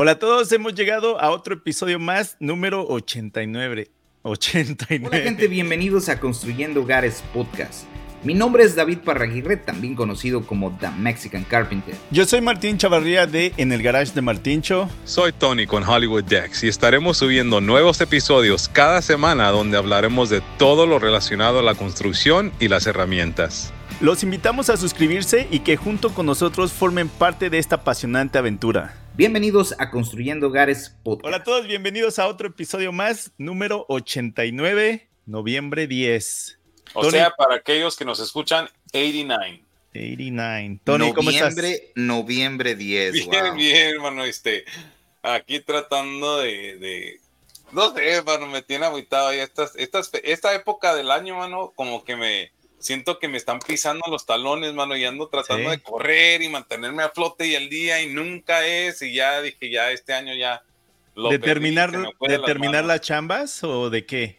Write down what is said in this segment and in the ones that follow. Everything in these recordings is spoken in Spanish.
Hola a todos, hemos llegado a otro episodio más, número 89. 89. Hola gente, bienvenidos a Construyendo Hogares Podcast. Mi nombre es David Parraguirre, también conocido como The Mexican Carpenter. Yo soy Martín Chavarría de En el Garage de Martíncho. Soy Tony con Hollywood Decks y estaremos subiendo nuevos episodios cada semana donde hablaremos de todo lo relacionado a la construcción y las herramientas. Los invitamos a suscribirse y que junto con nosotros formen parte de esta apasionante aventura. Bienvenidos a Construyendo Hogares Podcast. Hola a todos, bienvenidos a otro episodio más, número 89, noviembre 10. O Tony. sea, para aquellos que nos escuchan, 89. 89. Tony, ¿cómo estás? noviembre, noviembre 10. Bien, wow. bien, hermano. Este, aquí tratando de, de- no sé, hermano, me tiene aguitado ya estas, estas, esta época del año, mano, como que me siento que me están pisando los talones, mano, y ando tratando Sí. de correr y mantenerme a flote y al día y nunca es, y ya dije, ya este año ya lo ¿De terminar, de las terminar las chambas o de qué?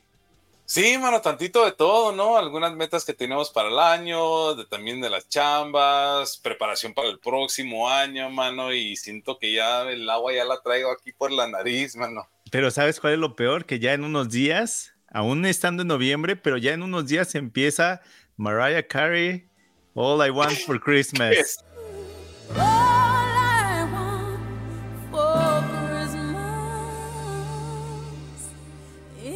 Sí, mano, tantito de todo, ¿no? Algunas metas que tenemos para el año, de, también de las chambas, preparación para el próximo año, mano, y siento que ya el agua ya la traigo aquí por la nariz, mano. Pero ¿sabes cuál es lo peor? Que ya en unos días, aún estando en noviembre, pero ya en unos días empieza Mariah Carey, All I Want for Christmas. Es- All I want for Christmas is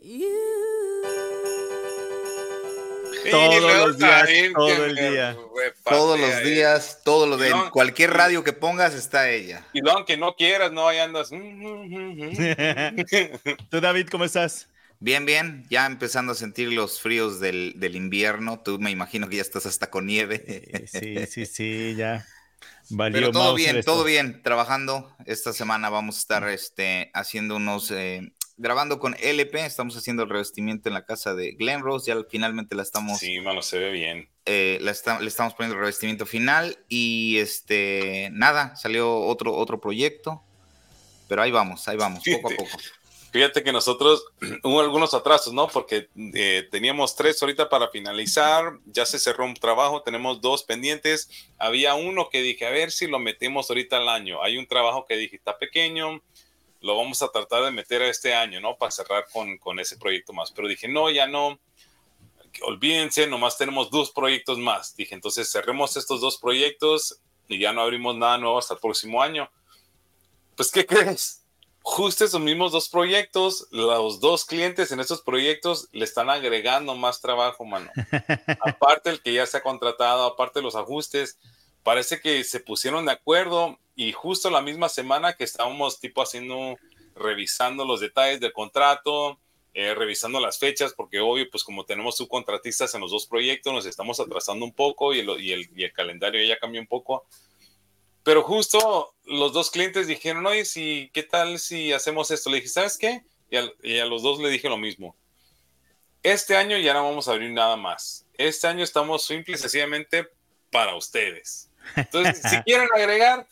you. Todos los días, todo el día. Todos los días, todo lo de cualquier radio que pongas está ella. Y aunque no quieras, no, ahí andas. Tú, David, ¿cómo estás? Bien, bien, ya empezando a sentir los fríos del, del invierno. Tú me imagino que ya estás hasta con nieve. Eh, Sí, sí, sí, ya. Valió Pero todo Mauser bien, esto. todo bien, trabajando. Esta semana vamos a estar este, haciendo unos, eh, grabando con LP, estamos haciendo el revestimiento en la casa de Glen Rose, ya finalmente la estamos, Sí, mano, se ve bien. eh, la le estamos poniendo el revestimiento final y este, nada, salió otro, otro proyecto, pero ahí vamos, ahí vamos, poco a poco. Fíjate que nosotros hubo algunos atrasos, ¿no? Porque eh, teníamos tres ahorita para finalizar, ya se cerró un trabajo, tenemos dos pendientes. Había uno que dije, a ver si lo metemos ahorita al año. Hay un trabajo que dije, está pequeño, lo vamos a tratar de meter a este año, ¿no? Para cerrar con, con ese proyecto más. Pero dije, no, ya no. Olvídense, nomás tenemos dos proyectos más. Dije, entonces cerremos estos dos proyectos y ya no abrimos nada nuevo hasta el próximo año. Pues, ¿qué crees? Justo esos mismos dos proyectos, los dos clientes en esos proyectos le están agregando más trabajo, mano. aparte el que ya se ha contratado, aparte los ajustes, parece que se pusieron de acuerdo y justo la misma semana que estábamos tipo haciendo, revisando los detalles del contrato, eh, revisando las fechas, porque obvio, pues como tenemos subcontratistas en los dos proyectos, nos estamos atrasando un poco y el, y el, y el calendario ya cambió un poco. Pero justo los dos clientes dijeron, oye, si, ¿qué tal si hacemos esto? Le dije, ¿sabes qué? Y, al- y a los dos le dije lo mismo. Este año ya no vamos a abrir nada más. Este año estamos simple y sencillamente para ustedes. Entonces, si quieren agregar,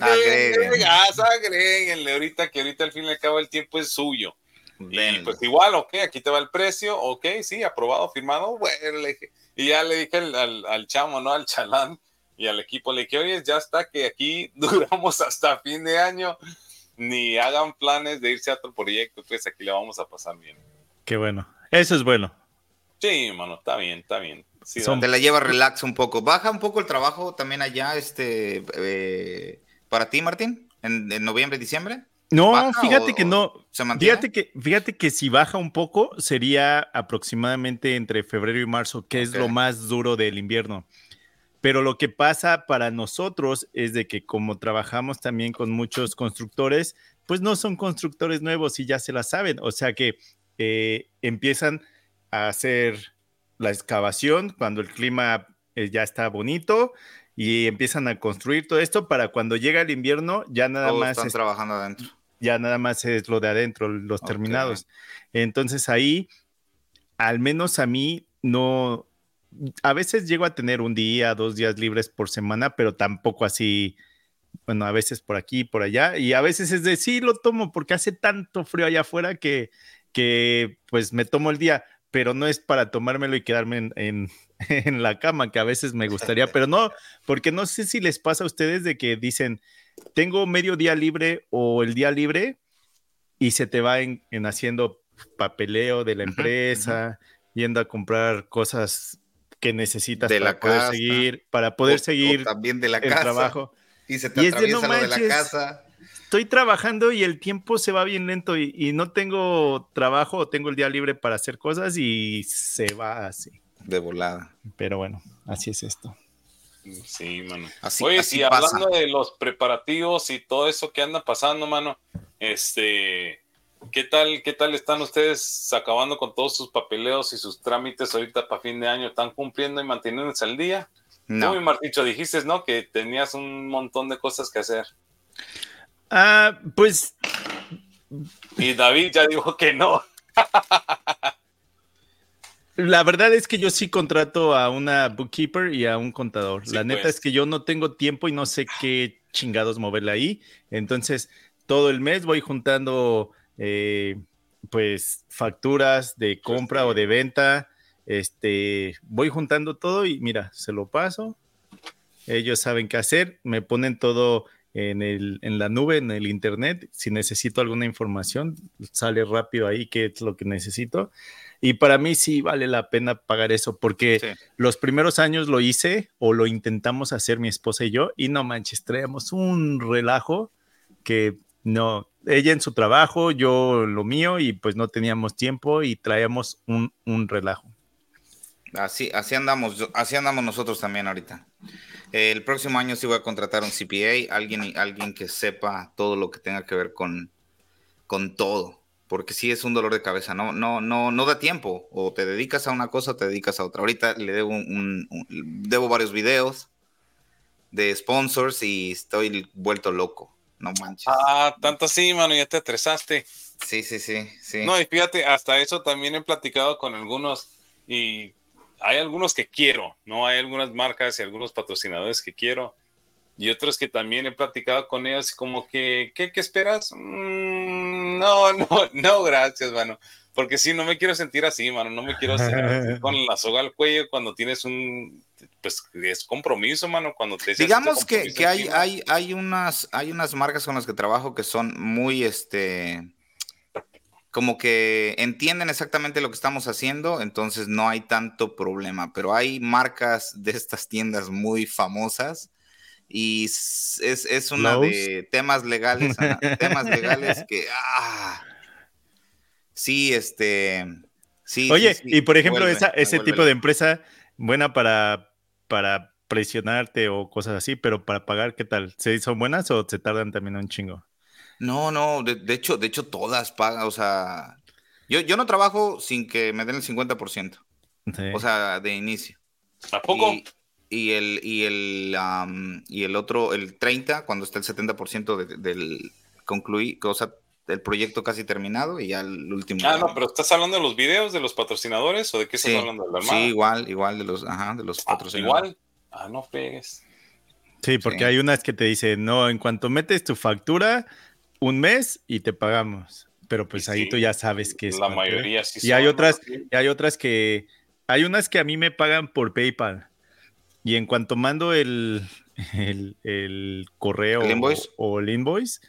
Agreguen. agréguenle ahorita que ahorita al fin y al cabo el tiempo es suyo. Y pues igual, ok, aquí te va el precio, ok, sí, aprobado, firmado, bueno, le dije, y ya le dije al, al, al chamo, ¿no? Al chalán y al equipo, le dije, oye, ya está, que aquí duramos hasta fin de año, ni hagan planes de irse a otro proyecto, pues aquí le vamos a pasar bien. Qué bueno. Eso es bueno. Sí, mano, está bien, está bien. Sí, Son- Te la lleva relax un poco. Baja un poco el trabajo también allá, este, eh, para ti, Martín, en, en noviembre, diciembre. No, ¿Baja fíjate o- que no. ¿Se? Fíjate que, fíjate que si baja un poco, sería aproximadamente entre febrero y marzo, que es lo más duro del invierno. Pero lo que pasa para nosotros es de que como trabajamos también con muchos constructores, pues no son constructores nuevos y ya se la saben. O sea que eh, empiezan a hacer la excavación cuando el clima eh, ya está bonito y empiezan a construir todo esto para cuando llega el invierno ya nada Todos más están es- trabajando adentro. ya nada más es lo de adentro, los terminados. Entonces ahí, al menos a mí, no, a veces llego a tener un día, dos días libres por semana, pero tampoco así, bueno, a veces por aquí, por allá, y a veces es de sí, lo tomo porque hace tanto frío allá afuera que, que pues me tomo el día, pero no es para tomármelo y quedarme en, en- en la cama, que a veces me gustaría, pero no, porque no sé si les pasa a ustedes de que dicen, tengo medio día libre o el día libre y se te va en, en haciendo papeleo de la empresa, yendo a comprar cosas que necesitas De para la poder casa. seguir, para poder O- o seguir también de la el casa. trabajo. Y se te Y de, no atraviesa lo de la casa. Estoy trabajando y el tiempo se va bien lento y, y no tengo trabajo o tengo el día libre para hacer cosas y se va así. De volada. Pero bueno, así es esto. Sí, mano. Así- Oye, así sí, pasa. hablando de los preparativos y todo eso que anda pasando, mano, este, ¿qué tal, qué tal están ustedes acabando con todos sus papeleos y sus trámites ahorita para fin de año? ¿Están cumpliendo y manteniéndose al día? No. Tú, mi Marticho, dijiste, ¿no? Que tenías un montón de cosas que hacer. Ah, pues Y David ya dijo que no. la verdad es que yo sí contrato a una bookkeeper y a un contador. Sí, la neta pues. es que yo no tengo tiempo y no sé qué chingados moverle ahí. Entonces, todo el mes voy juntando eh, pues facturas de compra o de venta. Este, voy juntando todo y mira, se lo paso. Ellos saben qué hacer, me ponen todo en, el, en la nube, en el internet. Si necesito alguna información, sale rápido ahí qué es lo que necesito. Y para mí sí vale la pena pagar eso, porque Sí. los primeros años lo hice o lo intentamos hacer mi esposa y yo, y no manches, traíamos un relajo que no, ella en su trabajo, yo lo mío, y pues no teníamos tiempo y traíamos un, un relajo. Así, así andamos, así andamos nosotros también ahorita. El próximo año sí voy a contratar un CPA, alguien, alguien que sepa todo lo que tenga que ver con, con todo, porque sí es un dolor de cabeza, no, no, no, no da tiempo, o te dedicas a una cosa o te dedicas a otra. Ahorita le debo un- debo varios videos de sponsors y estoy vuelto loco, no manches. Ah, tanto así, mano, ya te estresaste. Sí, sí, sí, sí. No, y fíjate, hasta eso también he platicado con algunos y hay algunos que quiero, ¿no? Hay algunas marcas y algunos patrocinadores que quiero y otros que también he platicado con ellos como que, ¿qué, qué esperas? Mm, no, no, no, gracias, mano. Porque sí, no me quiero sentir así, mano. No me quiero sentir con la soga al cuello cuando tienes un, pues, es compromiso, mano. Cuando te Digamos que, que hay, hay, hay, unas, hay unas marcas con las que trabajo que son muy, este, como que entienden exactamente lo que estamos haciendo, entonces no hay tanto problema, pero hay marcas de estas tiendas muy famosas y es, es una Lowe's. de temas legales, temas legales que, ah, sí, este, sí. Oye, sí, sí, y por ejemplo, vuelve, esa, me ese vuelve tipo de empresa buena para, para presionarte o cosas así, pero para pagar, ¿qué tal? ¿Se son buenas o se tardan también un chingo? No, no, de, de hecho, de hecho todas pagan, o sea, yo, yo no trabajo sin que me den el 50%, Sí. o sea, de inicio. ¿A poco? Y, y el, y el, am, y el otro, el 30, cuando está el 70% de- del concluir, o sea, el proyecto casi terminado y ya el último. Ah, no, pero ¿estás hablando de los videos de los patrocinadores o de qué estás sí, hablando? ¿De la sí, igual, igual de los, ajá, de los Ah, patrocinadores. igual. Ah, no pegues. Sí, porque Sí. hay unas que te dicen, no, en cuanto metes tu factura, un mes y te pagamos. Pero pues Y ahí sí, tú ya sabes que es. La mayoría sí Y hay otras, ¿no? y hay otras que, hay unas que a mí me pagan por PayPal. Y en cuanto mando el, el, el correo ¿El invoice? O, o el invoice,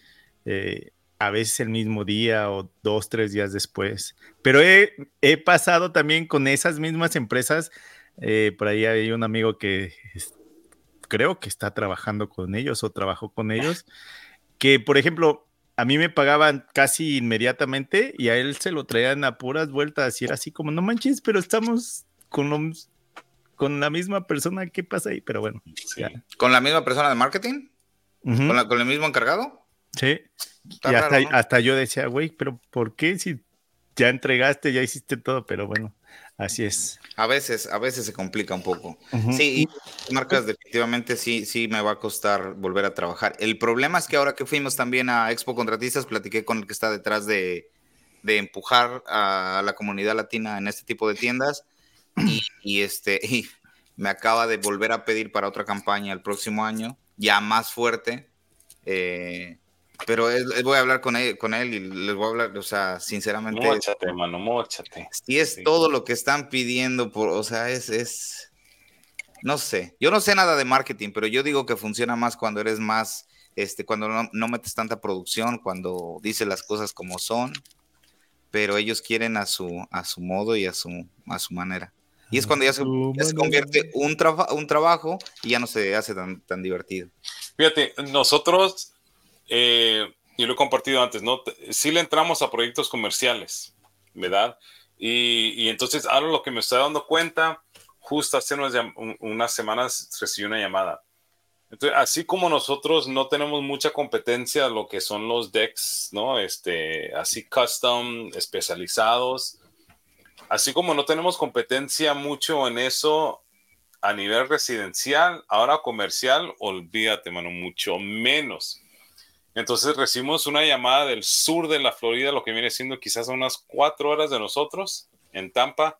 eh, a veces el mismo día o dos, tres días después. Pero he, he pasado también con esas mismas empresas. eh, por ahí hay un amigo que es- creo que está trabajando con ellos o trabajó con ellos, que por ejemplo, a mí me pagaban casi inmediatamente y a él se lo traían a puras vueltas y era así como, no manches, pero estamos con, lo- con la misma persona, ¿qué pasa ahí? Pero bueno, Sí. ¿Con la misma persona de marketing? ¿Con, la- con el mismo encargado? Sí. Está y hasta, raro, ¿no? hasta yo decía, güey, pero ¿por qué si ya entregaste, ya hiciste todo? Pero bueno, así es. A veces, a veces se complica un poco. Sí, y marcas definitivamente sí, sí me va a costar volver a trabajar. El problema es que ahora que fuimos también a Expo Contratistas, platiqué con el que está detrás de, de empujar a la comunidad latina en este tipo de tiendas y, y este y me acaba de volver a pedir para otra campaña el próximo año, ya más fuerte. eh, pero es- es- voy a hablar con él, con él y les voy a hablar, o sea, sinceramente, Móchate, mano, móchate. si es Sí. todo lo que están pidiendo, por, o sea, es, es, no sé, yo no sé nada de marketing, pero yo digo que funciona más cuando eres más, este, cuando no, no metes tanta producción, cuando dices las cosas como son, pero ellos quieren a su, a su modo y a su, a su manera. Y es cuando ya se, ya se convierte un, traba- un trabajo y ya no se hace tan, tan divertido. Fíjate, nosotros, eh, y lo he compartido antes, ¿no? Sí le entramos a proyectos comerciales, ¿verdad? Y, y entonces ahora lo que me estoy dando cuenta, justo hace unas, unas semanas recibí una llamada. Entonces, así como nosotros no tenemos mucha competencia en lo que son los decks, ¿no? Este, así custom, especializados. Así como no tenemos competencia mucho en eso a nivel residencial, ahora comercial, olvídate, mano, mucho menos. Entonces recibimos una llamada del sur de la Florida, lo que viene siendo quizás a unas cuatro horas de nosotros, en Tampa.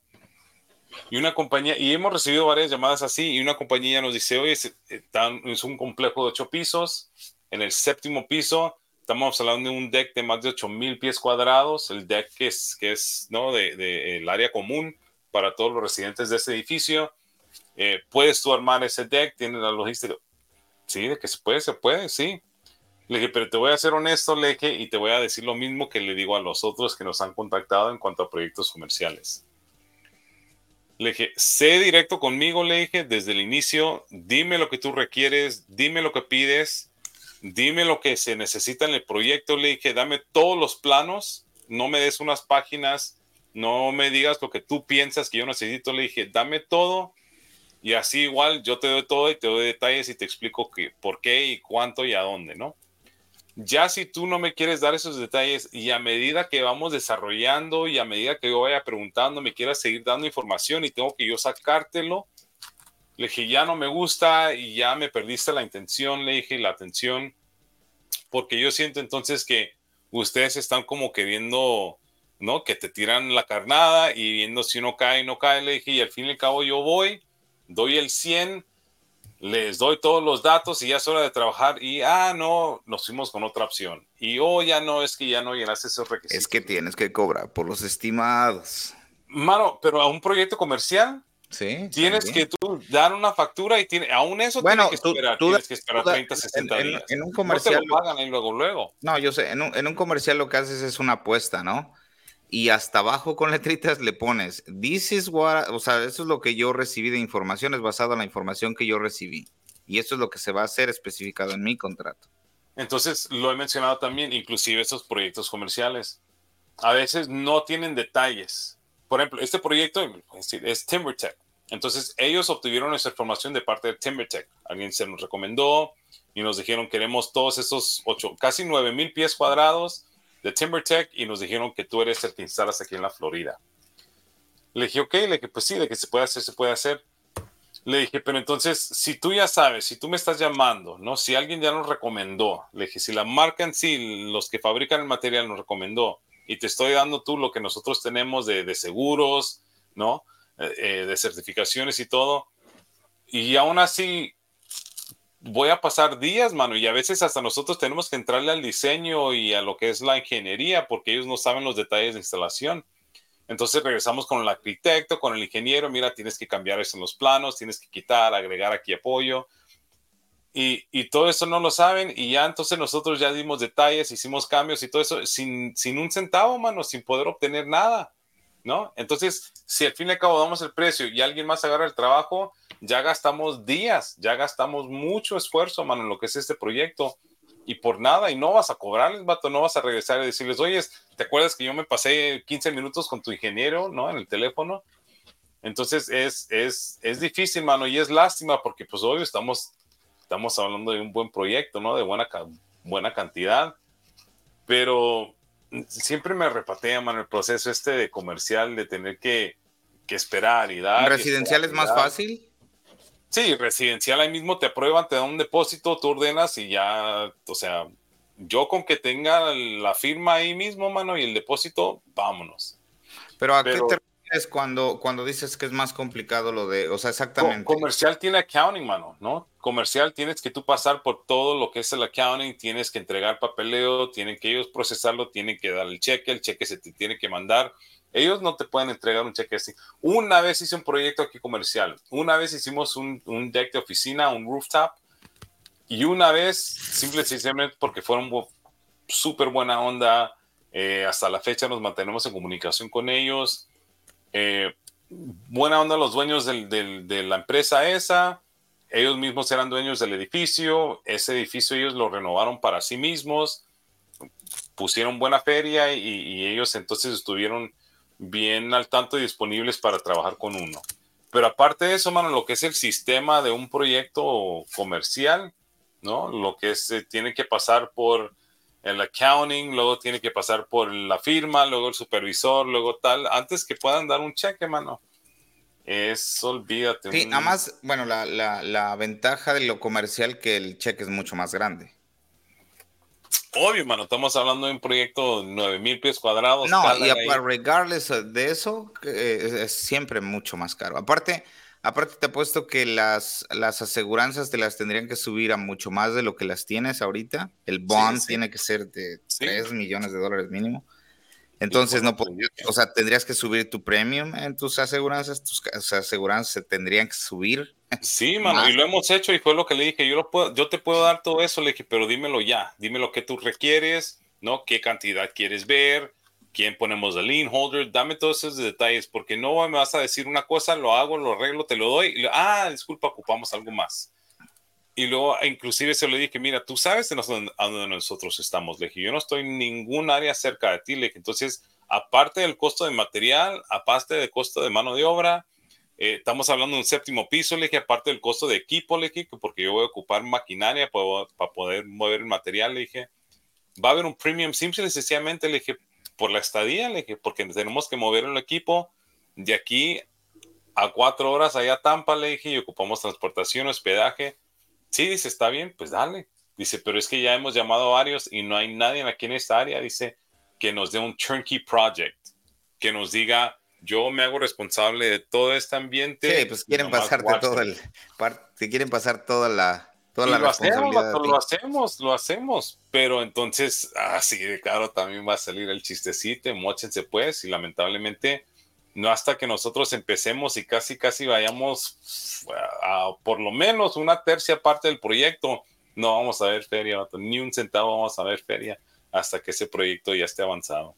Y una compañía, y hemos recibido varias llamadas así, y una compañía nos dice, oye, es, tan- es un complejo de ocho pisos, en el séptimo piso estamos hablando de un deck de más de 8000 pies cuadrados, el deck que es, que es ¿no? de, de- el área común para todos los residentes de ese edificio. Eh, puedes tú armar ese deck, tiene la logística. Sí, de que se puede, se puede, sí. Le dije, pero te voy a ser honesto, le dije, y te voy a decir lo mismo que le digo a los otros que nos han contactado en cuanto a proyectos comerciales. Le dije, sé directo conmigo, le dije, desde el inicio, dime lo que tú requieres, dime lo que pides, dime lo que se necesita en el proyecto, le dije, dame todos los planos, no me des unas páginas, no me digas lo que tú piensas que yo necesito, le dije, dame todo y así igual yo te doy todo y te doy detalles y te explico que, por qué y cuánto y a dónde, ¿no? Ya si tú no me quieres dar esos detalles y a medida que vamos desarrollando y a medida que yo vaya preguntando, me quieras seguir dando información y tengo que yo sacártelo, le dije, ya no me gusta y ya me perdiste la intención, le dije, la atención, porque yo siento entonces que ustedes están como que viendo, ¿no? Que te tiran la carnada y viendo si uno cae, no cae, le dije, y al fin y al cabo yo voy, doy el 100, les doy todos los datos y ya es hora de trabajar y, ah, no, nos fuimos con otra opción. Y, oh, ya no, es que ya no llenaste esos requisitos. Es que tienes que cobrar por los estimados. Mano, pero a un proyecto comercial Sí. tienes también. que tú dar una factura y tiene, aún eso Bueno, tienes que tú- esperar, tú tienes da- que esperar tú da- 30, 60 en, días. en un no te comercial. lo pagan luego, luego. No, yo sé, en un, en un comercial lo que haces es una apuesta, ¿no? Y hasta abajo con letritas le pones, this is what, o sea, eso es lo que yo recibí de información, es basado en la información que yo recibí. Y esto es lo que se va a hacer especificado en mi contrato. Entonces, lo he mencionado también, inclusive estos proyectos comerciales. A veces no tienen detalles. Por ejemplo, este proyecto es TimberTech. Entonces, ellos obtuvieron esa información de parte de TimberTech. Alguien se nos recomendó y nos dijeron, queremos todos esos ocho, casi 9 mil pies cuadrados de TimberTech y nos dijeron que tú eres el que instalas aquí en la Florida. Le dije, ok, le dije, pues sí, de que se puede hacer, se puede hacer. Le dije, pero entonces, si tú ya sabes, si tú me estás llamando, ¿no? Si alguien ya nos recomendó, le dije, si la marca en sí, los que fabrican el material nos recomendó, y te estoy dando tú lo que nosotros tenemos de, de seguros, ¿no? Eh, eh, de certificaciones y todo, y aún así voy a pasar días, mano, y a veces hasta nosotros tenemos que entrarle al diseño y a lo que es la ingeniería, porque ellos no saben los detalles de instalación. Entonces regresamos con el arquitecto, con el ingeniero, mira, tienes que cambiar eso en los planos, tienes que quitar, agregar aquí apoyo. Y, y todo eso no lo saben y ya entonces nosotros ya dimos detalles, hicimos cambios y todo eso sin, sin un centavo, mano, sin poder obtener nada, ¿no? Entonces, si al fin y al cabo damos el precio y alguien más agarra el trabajo, ya gastamos días, ya gastamos mucho esfuerzo, mano, en lo que es este proyecto y por nada, y no vas a cobrarles, vato, no vas a regresar y decirles, oye, ¿te acuerdas que yo me pasé 15 minutos con tu ingeniero, ¿no? En el teléfono. Entonces es, es, es difícil, mano, y es lástima porque pues hoy estamos, estamos hablando de un buen proyecto, ¿no? De buena, buena cantidad, pero siempre me repatea, mano, el proceso este de comercial, de tener que, que esperar y dar. ¿Residencial es más fácil? Sí, residencial ahí mismo te aprueban, te dan un depósito, tú ordenas y ya, o sea, yo con que tenga la firma ahí mismo, mano, y el depósito, vámonos. Pero ¿a Pero- qué te refieres cuando, cuando dices que es más complicado lo de, o sea, Co- exactamente. comercial tiene accounting, mano, ¿no? Comercial tienes que tú pasar por todo lo que es el accounting, tienes que entregar papeleo, tienen que ellos procesarlo, tienen que dar el cheque, el cheque se te tiene que mandar. Ellos no te pueden entregar un cheque así. Una vez hice un proyecto aquí comercial, una vez hicimos un, un deck de oficina, un rooftop, y una vez, simple y sencillamente porque fueron súper buena onda, eh, hasta la fecha nos mantenemos en comunicación con ellos. Eh, buena onda los dueños de la empresa esa. Ellos mismos eran dueños del edificio. Ese edificio ellos lo renovaron para sí mismos. Pusieron buena feria y, ellos entonces estuvieron bien al tanto y disponibles para trabajar con uno. Pero aparte de eso, mano, lo que es el sistema de un proyecto comercial, ¿no? Lo que es, tiene que pasar por el accounting, luego tiene que pasar por la firma, luego el supervisor, luego tal, antes que puedan dar un cheque, mano. Es, olvídate. Sí, nada más, bueno, la, la, la ventaja de lo comercial que el cheque es mucho más grande. Obvio, mano, estamos hablando de un proyecto de 9 mil pies cuadrados. No, y regardless de eso, eh, es siempre mucho más caro. Aparte, aparte te apuesto que las, las aseguranzas te las tendrían que subir a mucho más de lo que las tienes ahorita. El bond sí. tiene que ser de Sí. 3 millones de dólares mínimo. Entonces, no pues, pod- o sea, tendrías que subir tu premium en tus aseguranzas, tus aseguranzas se tendrían que subir. Sí, mano, Más. y lo hemos hecho y fue lo que le dije, yo, lo puedo, yo te puedo dar todo eso, le dije, pero dímelo ya, dime lo que tú requieres, ¿no? ¿Qué cantidad quieres ver? ¿Quién ponemos de lien holder? Dame todos esos detalles, porque no me vas a decir una cosa, lo hago, lo arreglo, te lo doy, y le- ah, disculpa, ocupamos algo más. Y luego, inclusive se lo dije, mira, tú sabes de nos- a dónde nosotros estamos, le dije, yo no estoy en ningún área cerca de ti, le dije, entonces, aparte del costo de material, aparte del costo de mano de obra, eh, estamos hablando de un séptimo piso, le dije, aparte del costo de equipo, le dije, que porque yo voy a ocupar maquinaria para, para poder mover el material, le dije, va a haber un premium simple y sencillamente, le dije, por la estadía, le dije, porque tenemos que mover el equipo de aquí a cuatro horas allá a Tampa, le dije, y ocupamos transportación, hospedaje. Sí, dice, está bien, pues dale. Dice, pero es que ya hemos llamado a varios y no hay nadie aquí en esta área, dice, que nos dé un turnkey project, que nos diga, yo me hago responsable de todo este ambiente. Sí, pues quieren pasarte todo it". el, te quieren pasar toda la, toda Y la lo hacemos, lo hacemos, lo hacemos, pero entonces, así de claro, también va a salir el chistecito, mochense pues, y lamentablemente, no hasta que nosotros empecemos y casi, casi vayamos a, a por lo menos una tercia parte del proyecto, no vamos a ver feria, ni un centavo vamos a ver feria hasta que ese proyecto ya esté avanzado.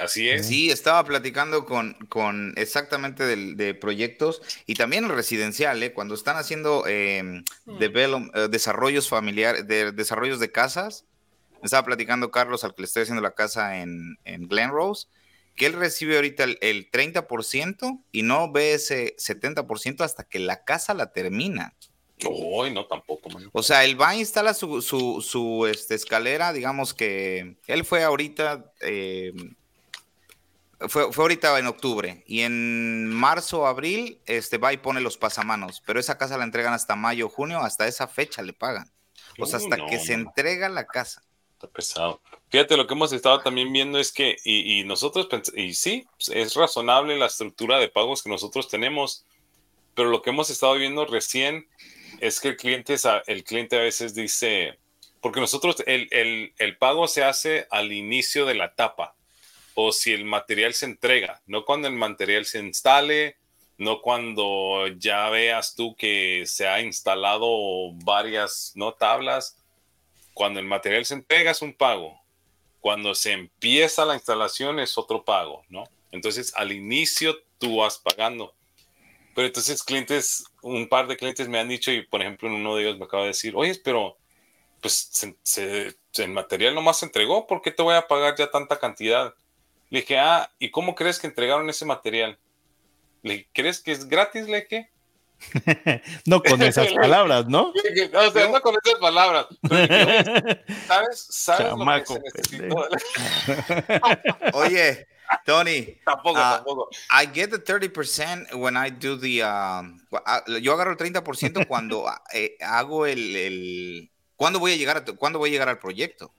Así es. Sí, estaba platicando con, con exactamente de, proyectos y también el residencial, ¿eh? cuando están haciendo eh, develop- eh, desarrollos familiares, de, desarrollos de casas. Estaba platicando Carlos, al que le estoy haciendo la casa en, en Glen Rose, que él recibe ahorita el, el 30% y no ve ese 70% hasta que la casa la termina. Uy, no, tampoco, man. O sea, él va a instalar su, su, su, este, escalera, digamos que él fue ahorita, eh, fue, fue ahorita en octubre, y en marzo abril este, va y pone los pasamanos, pero esa casa la entregan hasta mayo junio, hasta esa fecha le pagan. O sea, hasta no, que se no, entrega la casa. Está pesado. Fíjate, lo que hemos estado también viendo es que, y, y nosotros, y sí, es razonable la estructura de pagos que nosotros tenemos, pero lo que hemos estado viendo recién es que el cliente, el cliente a veces dice, porque nosotros, el, el, el pago se hace al inicio de la etapa, o si el material se entrega, no cuando el material se instale, no cuando ya veas tú que se ha instalado varias no tablas, cuando el material se entrega es un pago. Cuando se empieza la instalación es otro pago, ¿no? Entonces, al inicio tú vas pagando. Pero entonces clientes, un par de clientes me han dicho, y por ejemplo, uno de ellos me acaba de decir, oye, pero pues el material nomás se entregó, ¿por qué te voy a pagar ya tanta cantidad? Le dije, ah, ¿y cómo crees que entregaron ese material? Le dije, ¿crees que es gratis, le dije? No con esas palabras, ¿no? Dije, O sea, no con esas palabras. Pero dije, ¿Sabes? ¿Sabes Chamaco, lo que se necesitó? Oye, Tony, tampoco, Ah, tampoco. I get the 30% when I do the. um, ah, yo agarro el 30% cuando ah, eh, hago el. el ¿Cuándo voy a llegar a ¿Cuándo voy a llegar al proyecto?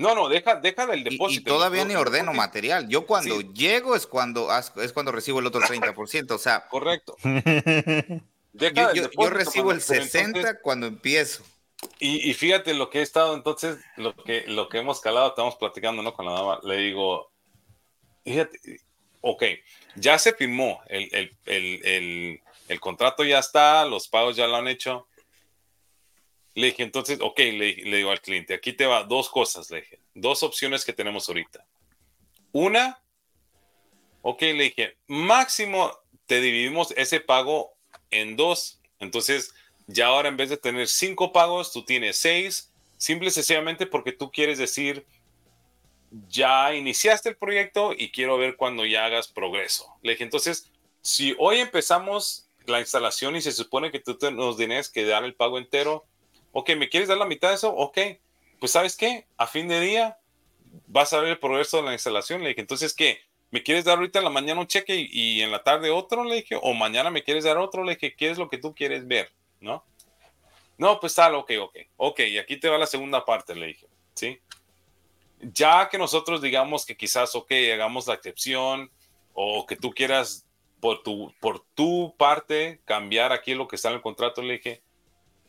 No, no, deja, deja del Y- Y, depósito. todavía ni ordeno depósito- material. Yo cuando Sí. llego es cuando, es cuando recibo el otro 30%. O sea, Correcto. Deja yo, yo- yo depósito, recibo el Manuel, pero 60 entonces- cuando empiezo. Y, y fíjate lo que he estado, entonces, lo que, lo que hemos calado, estamos platicando, ¿no? Con la dama, le digo, fíjate, ok, ya se firmó, el, el, el, el, el contrato ya está, los pagos ya lo han hecho. Le dije, entonces, ok, le, le digo al cliente, aquí te va dos cosas, le dije, dos opciones que tenemos ahorita. Una, ok, le dije, máximo te dividimos ese pago en dos. Entonces, ya ahora en vez de tener cinco pagos, tú tienes seis, simple y sencillamente porque tú quieres decir, ya iniciaste el proyecto y quiero ver cuando ya hagas progreso. Le dije, entonces, si hoy empezamos la instalación y se supone que tú nos tienes que dar el pago entero, ok, ¿me quieres dar la mitad de eso? Ok, pues sabes qué, a fin de día vas a ver el progreso de la instalación. Le dije, entonces, ¿qué? ¿Me quieres dar ahorita en la mañana un cheque y, en la tarde otro? Le dije, o mañana me quieres dar otro. Le dije, ¿qué es lo que tú quieres ver? ¿No? No, pues tal, ok, ok. Ok, y aquí te va la segunda parte, le dije, ¿sí? Ya que nosotros digamos que quizás, ok, hagamos la excepción o que tú quieras por tu, por tu parte cambiar aquí lo que está en el contrato, le dije,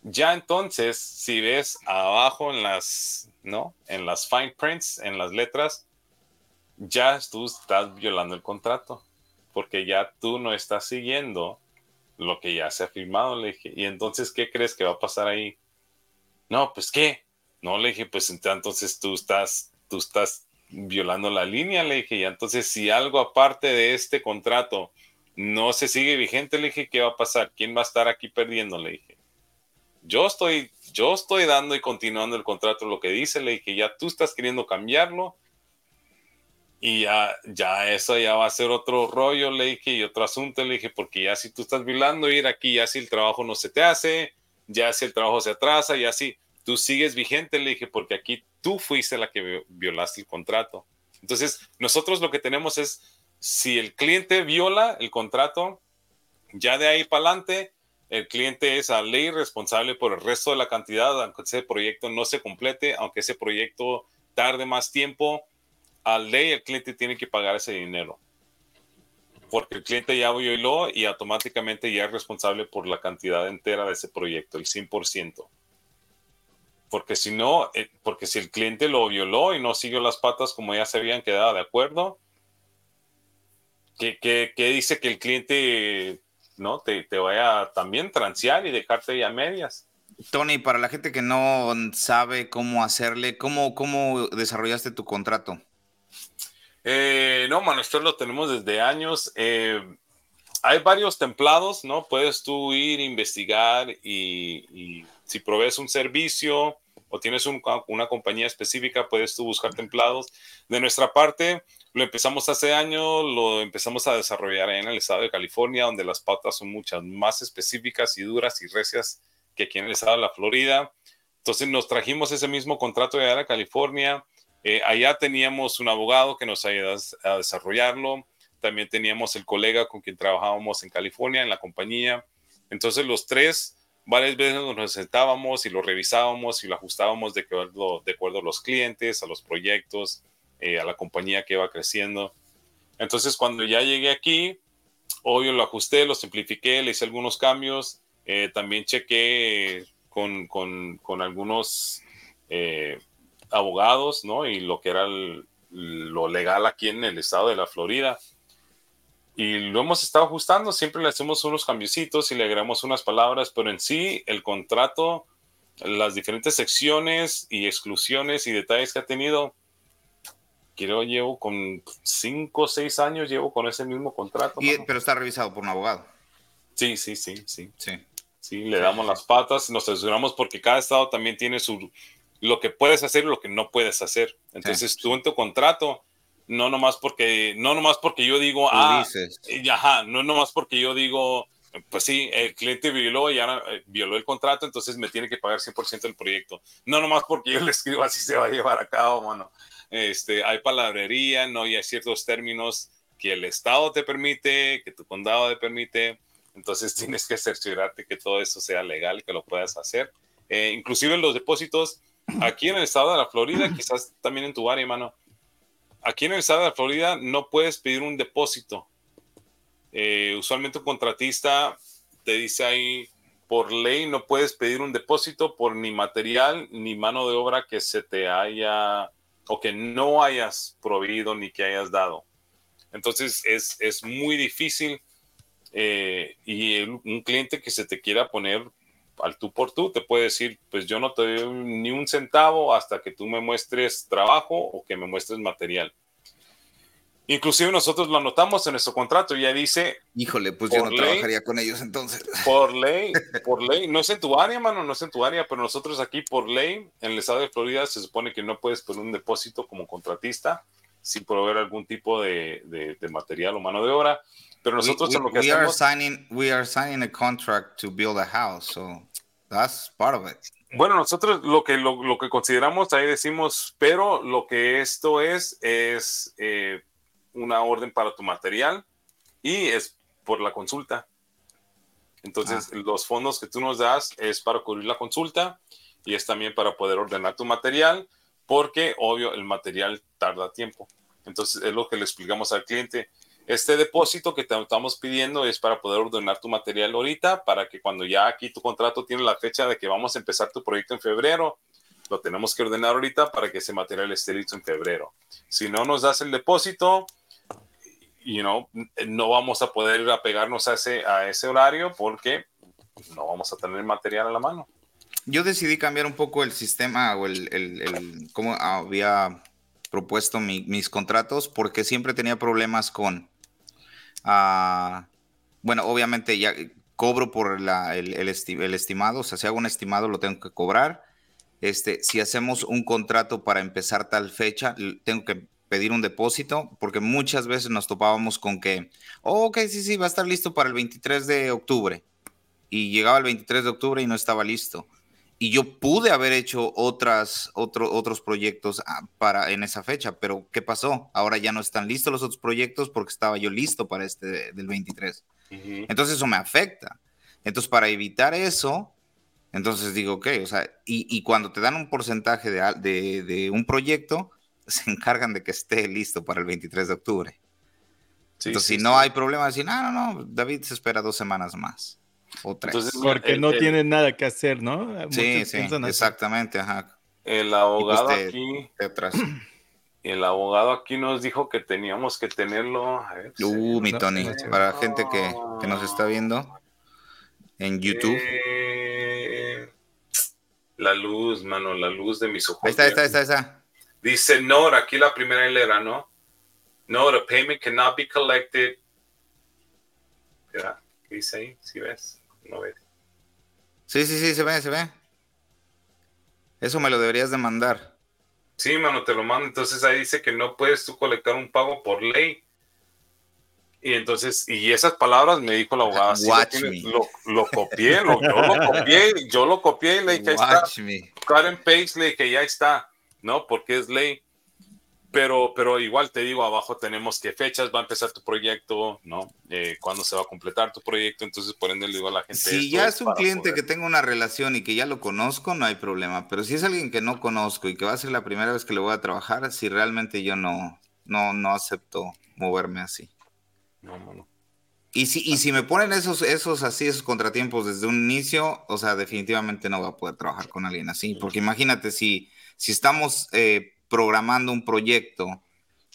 ya entonces, si ves abajo en las, ¿no? En las fine prints, en las letras, ya tú estás violando el contrato, porque ya tú no estás siguiendo lo que ya se ha firmado, le dije. Y entonces, ¿qué crees que va a pasar ahí? No, pues qué. No, le dije, pues ent- entonces tú estás, tú estás violando la línea, le dije. Y entonces, si algo aparte de este contrato no se sigue vigente, le dije, ¿qué va a pasar? ¿Quién va a estar aquí perdiendo? Le dije. Yo estoy, yo estoy dando y continuando el contrato, lo que dice, le dije, ya tú estás queriendo cambiarlo y ya, ya eso ya va a ser otro rollo, le dije, y otro asunto, le dije, porque ya si tú estás violando ir aquí, ya si el trabajo no se te hace, ya si el trabajo se atrasa, ya si tú sigues vigente, le dije, porque aquí tú fuiste la que vi- violaste el contrato. Entonces, nosotros lo que tenemos es, si el cliente viola el contrato, ya de ahí para adelante, el cliente es a ley responsable por el resto de la cantidad, aunque ese proyecto no se complete, aunque ese proyecto tarde más tiempo, a ley el cliente tiene que pagar ese dinero. Porque el cliente ya violó y automáticamente ya es responsable por la cantidad entera de ese proyecto, el 100%. Porque si no, eh, porque si el cliente lo violó y no siguió las patas como ya se habían quedado de acuerdo, ¿qué, dice que el cliente no te, te vaya a también transear y dejarte a medias? Tony, para la gente que no sabe cómo hacerle, ¿cómo, cómo desarrollaste tu contrato? Eh, no, mano, esto lo tenemos desde años. Eh, hay varios templados, ¿no? Puedes tú ir, investigar y, y si provees un servicio o tienes un- una compañía específica, puedes tú buscar templados. De nuestra parte, lo empezamos hace años, lo empezamos a desarrollar en el estado de California, donde las pautas son muchas más específicas y duras y recias que aquí en el estado de la Florida. Entonces nos trajimos ese mismo contrato de a California. Eh, allá teníamos un abogado que nos ayudó a desarrollarlo. También teníamos el colega con quien trabajábamos en California, en la compañía. Entonces los tres varias veces nos sentábamos y lo revisábamos y lo ajustábamos de acuerdo, de acuerdo a los clientes, a los proyectos, eh, a la compañía que iba creciendo. Entonces cuando ya llegué aquí, obvio lo ajusté, lo simplifiqué, le hice algunos cambios. Eh, también chequé con, con, con algunos eh, abogados, ¿no? Y lo que era el- lo legal aquí en el estado de la Florida. Y lo hemos estado ajustando, siempre le hacemos unos cambiecitos y le agregamos unas palabras, pero en sí el contrato, las diferentes secciones y exclusiones y detalles que ha tenido, creo llevo con cinco o seis años, llevo con ese mismo contrato. Y- pero está revisado por un abogado. Sí, sí, sí, sí. Sí. Sí, le damos las patas, nos aseguramos porque cada estado también tiene su lo que puedes hacer y lo que no puedes hacer. Entonces, tú en tu contrato, no nomás porque, no nomás porque yo digo, Tú ah, dices. ajá, no nomás porque yo digo, pues sí, el cliente violó y ahora eh, violó el contrato, entonces me tiene que pagar 100% del proyecto. No nomás porque yo le escribo así se va a llevar a cabo, mano. Este, hay palabrería, no y hay ciertos términos que el estado te permite, que tu condado te permite. Entonces tienes que cerciorarte que todo eso sea legal, que lo puedas hacer. Eh, inclusive en los depósitos, aquí en el estado de la Florida, quizás también en tu área, mano, aquí en el estado de la Florida no puedes pedir un depósito. Eh, usualmente un contratista te dice ahí, por ley no puedes pedir un depósito por ni material ni mano de obra que se te haya o que no hayas proveído ni que hayas dado. Entonces es, es muy difícil eh, y un cliente que se te quiera poner al tú por tú te puede decir, pues yo no te doy ni un centavo hasta que tú me muestres trabajo o que me muestres material. Inclusive nosotros lo anotamos en nuestro contrato, ya dice Híjole, pues yo no ley. trabajaría con ellos entonces. por ley, por ley, no es en tu área, mano, no es en tu área, pero nosotros aquí por ley, en el estado de Florida, se supone que no puedes poner un depósito como contratista sin proveer algún tipo de, de- de material o mano de obra. Pero nosotros we, en lo que we are signing we are signing a contract to build a house, so that's part of it. bueno, nosotros lo que, lo, lo que consideramos, ahí decimos, pero lo que esto es, es eh, una orden para tu material y es por la consulta. Entonces, los fondos que tú nos das es para cubrir la consulta y es también para poder ordenar tu material, porque obvio el material tarda tiempo. Entonces, es lo que le explicamos al cliente. Este depósito que te estamos pidiendo es para poder ordenar tu material ahorita, para que cuando ya aquí tu contrato tiene la fecha de que vamos a empezar tu proyecto en febrero, lo tenemos que ordenar ahorita para que ese material esté listo en febrero. Si no nos das el depósito, you know, no vamos a poder apegarnos a ese, a ese horario porque no vamos a tener material a la mano. Yo decidí cambiar un poco el sistema o el, el, el- cómo había propuesto mi- mis contratos porque siempre tenía problemas con, ah, bueno, obviamente ya cobro por la- el, el esti- el estimado, o sea, si hago un estimado lo tengo que cobrar. Este, si hacemos un contrato para empezar tal fecha, tengo que pedir un depósito porque muchas veces nos topábamos con que, oh, ok, sí, sí, va a estar listo para el 23 de octubre. Y llegaba el 23 de octubre y no estaba listo y yo pude haber hecho otras, otro- otros proyectos ah, para, en esa fecha, pero ¿qué pasó? Ahora ya no están listos los otros proyectos porque estaba yo listo para este de- del 23. Entonces eso me afecta. Entonces para evitar eso, entonces digo, ok, o sea, y, y cuando te dan un porcentaje de, de un proyecto, se encargan de que esté listo para el 23 de octubre. Sí, Entonces sí, si no sí. hay problema, decir, no, no, no, David se espera dos semanas más o tres. Entonces, Porque El- no el- tienen nada que hacer, ¿no? sí, Muchos sí, exactamente, ajá. El abogado te- aquí, te atrás. el abogado aquí nos dijo que teníamos que tenerlo. a ver, Uh, mi No, Tony, no. para la gente que, que nos está viendo en YouTube. Eh, la luz, mano, la luz de mis ojos. Ahí está, ahí está, ahí está, ahí está. Dice no, aquí la primera hilera, ¿no? No, the payment cannot be collected. Mira, ¿qué dice ahí? ¿Sí ves? No ves. Sí, sí, sí, se ve, se ve. Eso me lo deberías de mandar. Sí, mano, te lo mando. Entonces ahí dice que no puedes tú colectar un pago por ley. Y entonces, y esas palabras me dijo la abogada. sí lo, Watch tienes. me. Lo, lo copié, lo- yo lo copié, yo lo copié y le dije, ahí está. Watch me. cut and paste, le dije, ya está, ¿no? Porque es ley. Pero, pero igual te digo, abajo tenemos qué fechas va a empezar tu proyecto, ¿no? Eh, cuándo se va a completar tu proyecto. Entonces, por ende, le digo a la gente. Si ya es un cliente poder- que tengo una relación y que ya lo conozco, no hay problema. Pero si es alguien que no conozco y que va a ser la primera vez que le voy a trabajar, si realmente yo no, no, no acepto moverme así. No, no, no. Y si, y si me ponen esos, esos así, esos contratiempos desde un inicio, o sea, definitivamente no va a poder trabajar con alguien así. Porque imagínate si, si estamos eh, programando un proyecto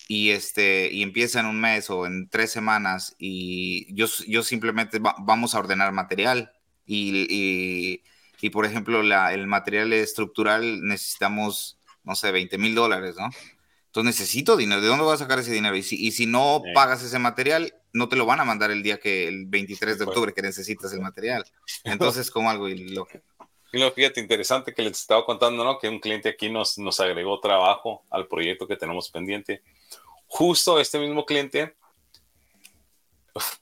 y este y empieza en un mes o en tres semanas y yo, yo simplemente va- vamos a ordenar material y, y- y, por ejemplo la, el material estructural necesitamos no sé 20 mil dólares no entonces necesito dinero. De dónde voy a sacar ese dinero y si, y si no Sí. pagas ese material no te lo van a mandar el día que el 23 de Pues. octubre que necesitas el material. entonces como algo ilógico Fíjate, interesante que les estaba contando, ¿no? Que un cliente aquí nos, nos agregó trabajo al proyecto que tenemos pendiente. Justo este mismo cliente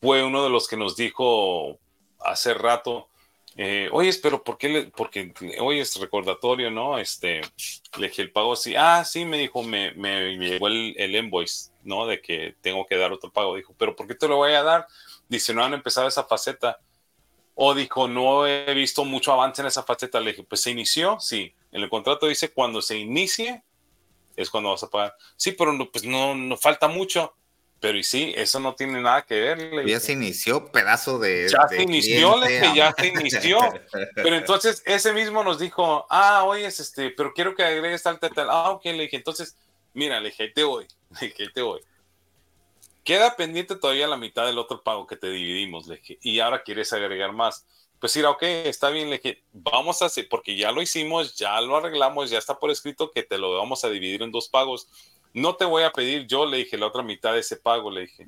fue uno de los que nos dijo hace rato, eh, oye, pero ¿por qué? Le, porque hoy es recordatorio, ¿no? Este, le dije el pago sí. Ah, sí, me dijo, me, me llegó el, el invoice, ¿no? De que tengo que dar otro pago. Dijo, pero ¿por qué te lo voy a dar? Dice, no han empezado esa faceta. O dijo, no he visto mucho avance en esa faceta. Le dije, pues se inició, sí. En el contrato dice cuando se inicie es cuando vas a pagar. Sí, pero no, pues no, no falta mucho. Pero y sí, eso no tiene nada que ver. le Ya se inició, pedazo de. Ya de se inició, le dije, ya se inició. Pero entonces ese mismo nos dijo, ah, oye, este, pero quiero que agregues tal, tal, tal. Ah, ok, le dije, entonces, mira, le dije, te voy, le dije, te voy. Queda pendiente todavía la mitad del otro pago que te dividimos, le dije, y ahora quieres agregar más. Pues mira, ok, está bien, le dije, vamos a hacer, porque ya lo hicimos, ya lo arreglamos, ya está por escrito que te lo vamos a dividir en dos pagos. No te voy a pedir yo, le dije, la otra mitad de ese pago, le dije.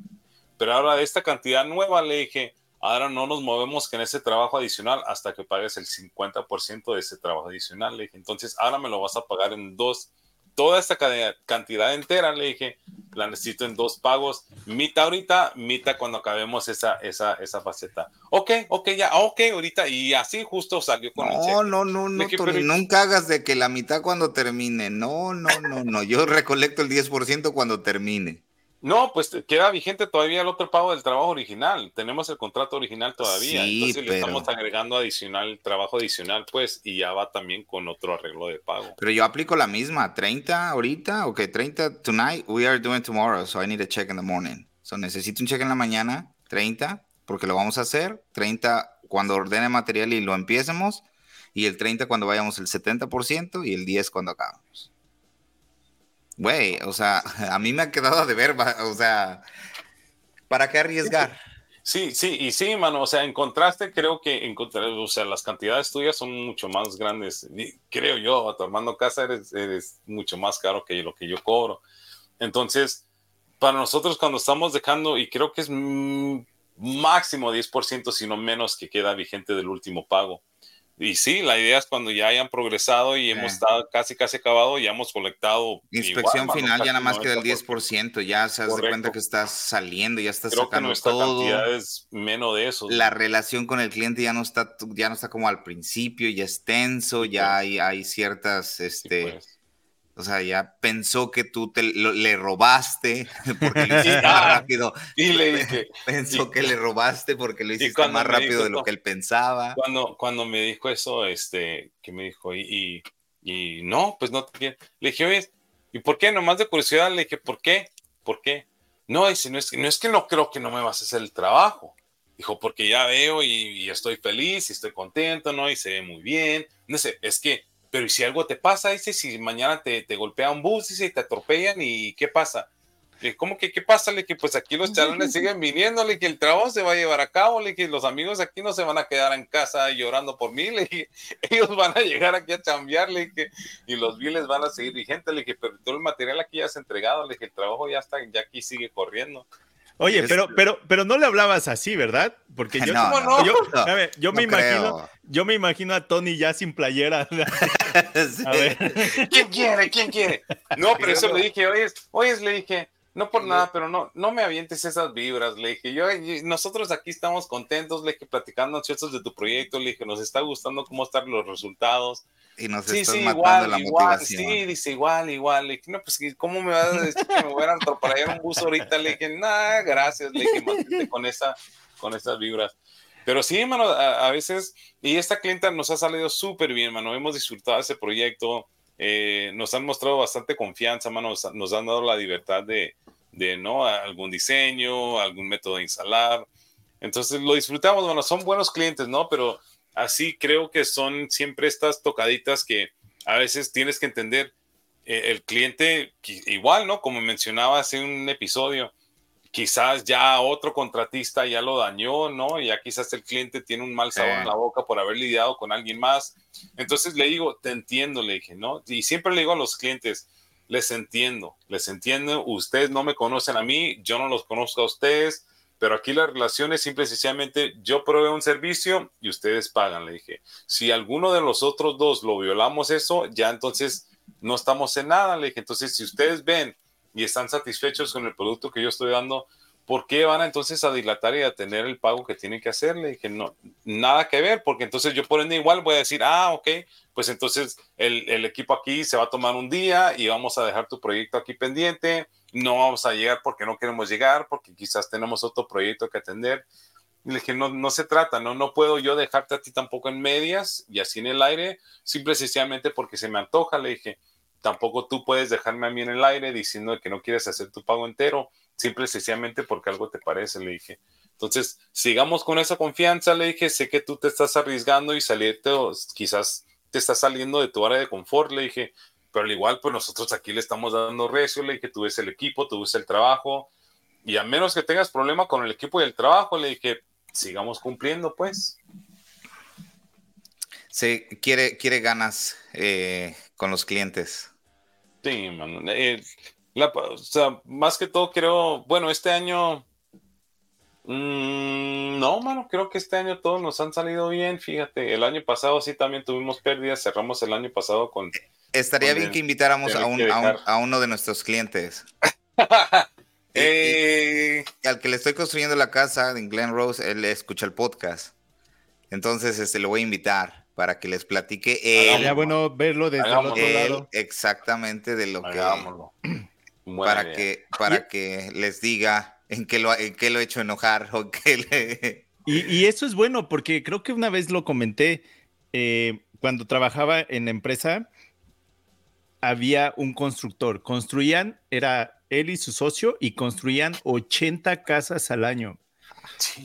Pero ahora de esta cantidad nueva, le dije, ahora no nos movemos que en ese trabajo adicional hasta que pagues el 50% de ese trabajo adicional. Le dije, entonces ahora me lo vas a pagar en dos. Toda esta ca- cantidad entera, le dije, la necesito en dos pagos. Mitad ahorita, mitad cuando acabemos esa, esa, esa faceta. Ok, ok, ya, ok, ahorita. Y así justo salió con el No, cheque. no, no, no, dije, pero- nunca hagas de que la mitad cuando termine. No, no, no, no. Yo recolecto el 10% cuando termine. No, pues queda vigente todavía el otro pago del trabajo original. Tenemos el contrato original todavía. Sí, entonces le estamos agregando adicional, trabajo adicional, pues, y ya va también con otro arreglo de pago. Pero yo aplico la misma. 30 ahorita. Ok, 30 tonight. We are doing tomorrow. So I need a check in the morning. So necesito un check en la mañana. 30. Porque lo vamos a hacer. 30 cuando ordene material y lo empiecemos. Y el 30 cuando vayamos el 70%. Y el 10 cuando acabamos. Güey, o sea, a mí me ha quedado de ver. O sea, ¿para qué arriesgar? Sí, sí, y sí, mano, o sea, en contraste creo que encontrar, o sea, las cantidades tuyas son mucho más grandes. Creo yo, a tu Armando Casa eres, eres mucho más caro que lo que yo cobro. Entonces, para nosotros cuando estamos dejando, y creo que es mm, máximo 10%, si no menos, que queda vigente del último pago. Y sí, la idea es cuando ya hayan progresado y hemos estado casi, casi acabado, ya hemos colectado. Inspección igual, mano, final ya nada más queda el 90%. 10%. Ya se das de cuenta que estás saliendo, ya estás Creo que sacando nuestra todo. cantidad es menos de eso. la relación con el cliente ya no está, ya no está como al principio, ya es tenso, ya pues. hay, hay ciertas, Sí, este, pues. O sea, ya pensó que tú te, lo- le robaste porque lo hiciste más rápido, Y le dije, pensó y- que le robaste porque lo hiciste más rápido dijo de lo que él pensaba. cuando, cuando me dijo eso, este, que me dijo, y, y, y no, pues no te quiero. Le dije, oye, ¿y por qué? Nomás de curiosidad, le dije, ¿por qué? ¿Por qué? No, dice, no es, que- no es que no creo que no me vas a hacer el trabajo. Dijo, porque ya veo y, y estoy feliz y estoy contento, ¿no? Y se ve muy bien. No sé, es que, pero ¿y si algo te pasa? Dice, si mañana te, te golpea un bus, dice, y te atropellan, ¿y qué pasa? Le dije, ¿Cómo que qué pasa? Le dije, pues aquí los chalones siguen viniendo, le dije, que el trabajo se va a llevar a cabo, le dije, los amigos aquí no se van a quedar en casa llorando por mí, le dije, ellos van a llegar aquí a chambear, le dije, y los biles van a seguir vigentes, le dije, pero todo el material aquí ya se ha entregado, le dije, el trabajo ya está, ya aquí sigue corriendo. Oye, Es- pero, pero, pero no le hablabas así, ¿verdad? Porque yo, No, ¿cómo no, no? yo, no, a ver, yo me no imagino, creo. yo me imagino a Tony ya sin playera. Sí. A ver. ¿Quién quiere? ¿Quién quiere? No, pero eso le dije, oye, oye, le dije, no por nada, pero no, no me avientes esas vibras, le dije, yo, nosotros aquí estamos contentos, le dije, platicando ansiosos de tu proyecto, le dije, nos está gustando cómo están los resultados. Y nos Sí, sí, matando igual, la igual, motivación. sí, dice igual, igual. Le dije, no, pues, ¿cómo me vas a decir que me voy a atropellar un bus ahorita? Le dije, nada, gracias, le dije, mantente con, esa, con esas vibras. Pero sí, mano, a, a veces, y esta clienta nos ha salido súper bien, mano, hemos disfrutado ese proyecto, eh, nos han mostrado bastante confianza, mano, nos, nos han dado la libertad de, de, ¿no? Algún diseño, algún método de instalar. Entonces lo disfrutamos, bueno, son buenos clientes, ¿no? Pero así creo que son siempre estas tocaditas que a veces tienes que entender eh, el cliente, igual, ¿no? Como mencionaba hace un episodio, quizás ya otro contratista ya lo dañó, ¿no? Ya quizás el cliente tiene un mal sabor en la boca por haber lidiado con alguien más. Entonces le digo, te entiendo, le dije, ¿no? Y siempre le digo a los clientes, les entiendo, les entiendo, ustedes no me conocen a mí, yo no los conozco a ustedes, pero aquí la relación es simple y sencillamente yo proveo un servicio y ustedes pagan, le dije. Si alguno de los otros dos lo violamos eso, ya entonces no estamos en nada, le dije. Entonces, si ustedes ven y están satisfechos con el producto que yo estoy dando, ¿por qué van entonces a dilatar y a tener el pago que tienen que hacer? Le dije, no, nada que ver, porque entonces yo por ende igual voy a decir, ah, ok, pues entonces el, el equipo aquí se va a tomar un día y vamos a dejar tu proyecto aquí pendiente, no vamos a llegar porque no queremos llegar, porque quizás tenemos otro proyecto que atender. Y le dije, no, no se trata, no, no puedo yo dejarte a ti tampoco en medias y así en el aire, simple y sencillamente porque se me antoja. Le dije, tampoco tú puedes dejarme a mí en el aire diciendo que no quieres hacer tu pago entero, simple y sencillamente porque algo te parece, le dije. Entonces, sigamos con esa confianza, le dije, sé que tú te estás arriesgando y salirte, quizás te estás saliendo de tu área de confort, le dije, pero al igual, pues nosotros aquí le estamos dando recio, le dije, tú ves el equipo, tú ves el trabajo, y a menos que tengas problema con el equipo y el trabajo, le dije, sigamos cumpliendo, pues. Sí, quiere, quiere ganas eh, con los clientes. Sí, mano. eh, la- o sea, más que todo creo, bueno, este año, mm, no, mano, creo que este año todos nos han salido bien, fíjate, el año pasado sí también tuvimos pérdidas, cerramos el año pasado con... Estaría Con bien el- que invitáramos a, un- que a un- dejar. a uno de nuestros clientes. Eh, Al que le estoy construyendo la casa en Glen Rose, él escucha el podcast. Entonces, este, lo voy a invitar para que les platique él, Sería bueno verlo desde el otro él lado. exactamente de lo que. Buena para idea. que para que les diga en qué lo en qué lo he hecho enojar o qué le Y, y eso es bueno porque creo que una vez lo comenté, eh, cuando trabajaba en la empresa, había un constructor. Construían, era él y su socio, y construían 80 casas al año.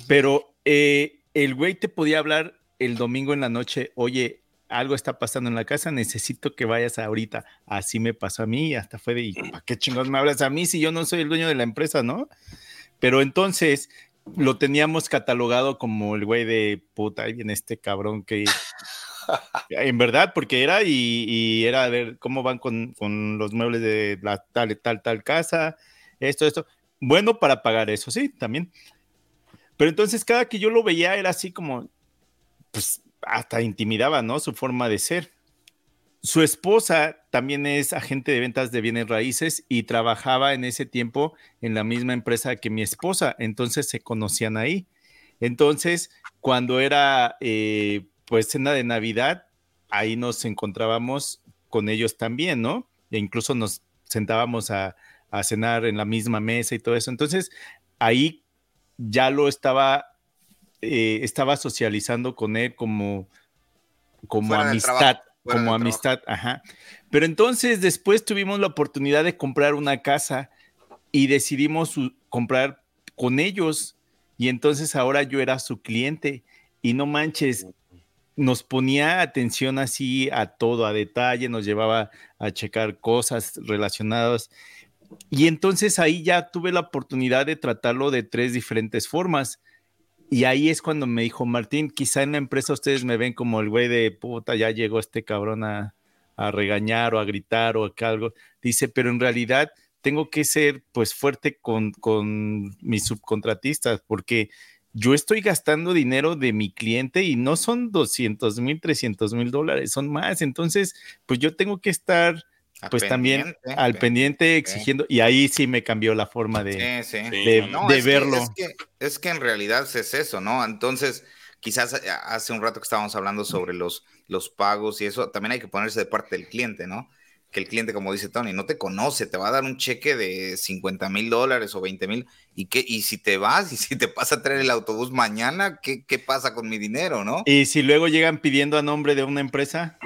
Pero eh, el güey te podía hablar el domingo en la noche, oye, algo está pasando en la casa, necesito que vayas ahorita. Así me pasó a mí y hasta fue de, "¿Y ¿para qué chingados me hablas a mí si yo no soy el dueño de la empresa, no? Pero entonces lo teníamos catalogado como el güey de puta, ahí viene este cabrón que... En verdad, porque era y, y era a ver cómo van con, con los muebles de la tal, tal, tal casa, esto, esto. Bueno para pagar eso, sí, también. Pero entonces cada que yo lo veía era así como, pues hasta intimidaba, ¿no? Su forma de ser. Su esposa también es agente de ventas de bienes raíces y trabajaba en ese tiempo en la misma empresa que mi esposa, entonces se conocían ahí. Entonces, cuando era eh, pues cena de Navidad, ahí nos encontrábamos con ellos también, ¿no? E incluso nos sentábamos a, a cenar en la misma mesa y todo eso. Entonces, ahí ya lo estaba, eh, estaba socializando con él como, como Fuera amistad, como amistad, ajá. Pero entonces después tuvimos la oportunidad de comprar una casa y decidimos comprar con ellos y entonces ahora yo era su cliente y no manches, nos ponía atención así a todo, a detalle, nos llevaba a checar cosas relacionadas. Y entonces ahí ya tuve la oportunidad de tratarlo de tres diferentes formas. Y ahí es cuando me dijo Martín, quizá en la empresa ustedes me ven como el güey de puta, ya llegó este cabrón a, a regañar o a gritar o acá algo. Dice, pero en realidad tengo que ser pues fuerte con, con mis subcontratistas porque yo estoy gastando dinero de mi cliente y no son 200 mil, 300 mil dólares, son más. Entonces, pues yo tengo que estar pues también al pe- pendiente exigiendo y ahí sí me cambió la forma de, Sí, sí. Sí, de, mano. No, de es que- verlo. es, que, es que en realidad es eso, ¿no? Entonces, quizás eh, hace un rato que estábamos hablando sobre los, los pagos y eso, también hay que ponerse de parte del cliente, ¿no? Que el cliente, como dice Tony, no te conoce, te va a dar un cheque de 50 mil dólares o 20 mil, ¿y, qué? y si te vas y si te pasa a traer el autobús mañana, ¿qué, qué pasa con mi dinero, no? Y si luego llegan pidiendo a nombre de una empresa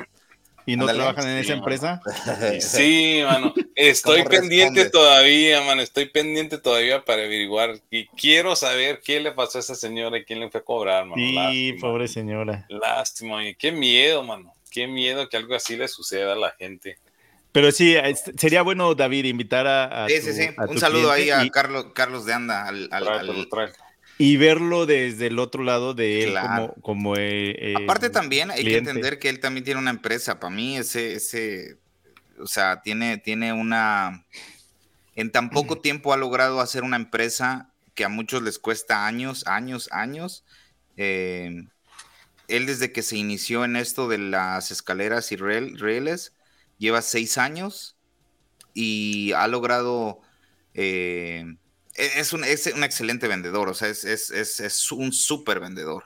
y no Ándale. trabajan en Sí, esa mano. empresa, Sí, mano. Estoy ¿Cómo pendiente respondes? todavía, mano. Estoy pendiente todavía para averiguar. Y quiero saber qué le pasó a esa señora y quién le fue a cobrar, mano. sí, Lástima. pobre señora. Lástima. Y qué miedo, mano. Qué miedo que algo así le suceda a la gente. Pero sí, sería bueno, David, invitar a, a Sí, tu- sí, sí. a Un saludo ahí a y, Carlos, Carlos de Anda, al, al- al-. Y verlo desde el otro lado de él Claro. como, como eh, eh, Aparte también hay cliente. que entender que él también tiene una empresa. Para mí ese, ese, o sea, tiene, tiene una, en tan poco tiempo ha logrado hacer una empresa que a muchos les cuesta años, años, años. Eh, él desde que se inició en esto de las escaleras y riel- rieles, lleva seis años y ha logrado... eh, es, un, es un excelente vendedor, o sea, es, es- es- es un súper vendedor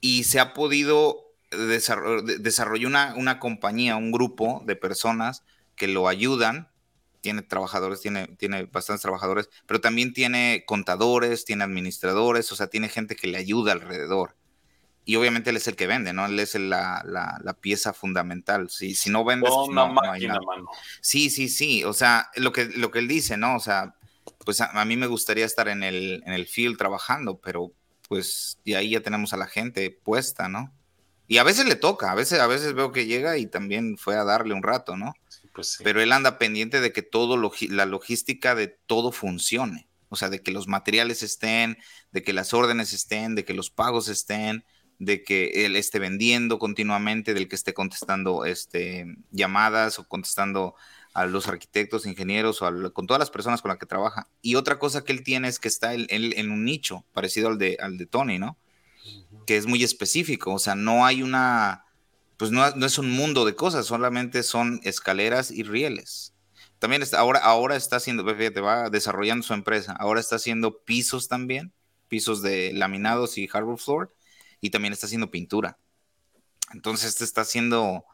y se ha podido desarrollar desarrolló una, una compañía, un grupo de personas que lo ayudan tiene trabajadores, tiene, tiene bastantes trabajadores, pero también tiene contadores, tiene administradores, o sea, tiene gente que le ayuda alrededor. Y obviamente él es el que vende, ¿no? Él es la, la- la pieza fundamental. Si, si no vendes, no, no hay máquina, nada. mano. Sí, sí, sí. O sea, lo que, lo que él dice, ¿no? O sea, pues a, a mí me gustaría estar en el, en el field trabajando, pero pues de ahí ya tenemos a la gente puesta, ¿no? Y a veces le toca, a veces, a veces veo que llega y también fue a darle un rato, ¿no? Sí, pues sí. Pero él anda pendiente de que todo la logística de todo funcione. O sea, de que los materiales estén, de que las órdenes estén, de que los pagos estén, de que él esté vendiendo continuamente, del que esté contestando este, llamadas o contestando a los arquitectos, ingenieros o con todas las personas con las que trabaja. Y otra cosa que él tiene es que está él- él en un nicho parecido al de, al de Tony, ¿no? Que es muy específico. O sea, no hay una, pues no, no es un mundo de cosas, solamente son escaleras y rieles. También está, ahora, ahora está haciendo, fíjate, va desarrollando su empresa. Ahora está haciendo pisos también, pisos de laminados y hardwood floor, y también está haciendo pintura. Entonces, este está haciendo,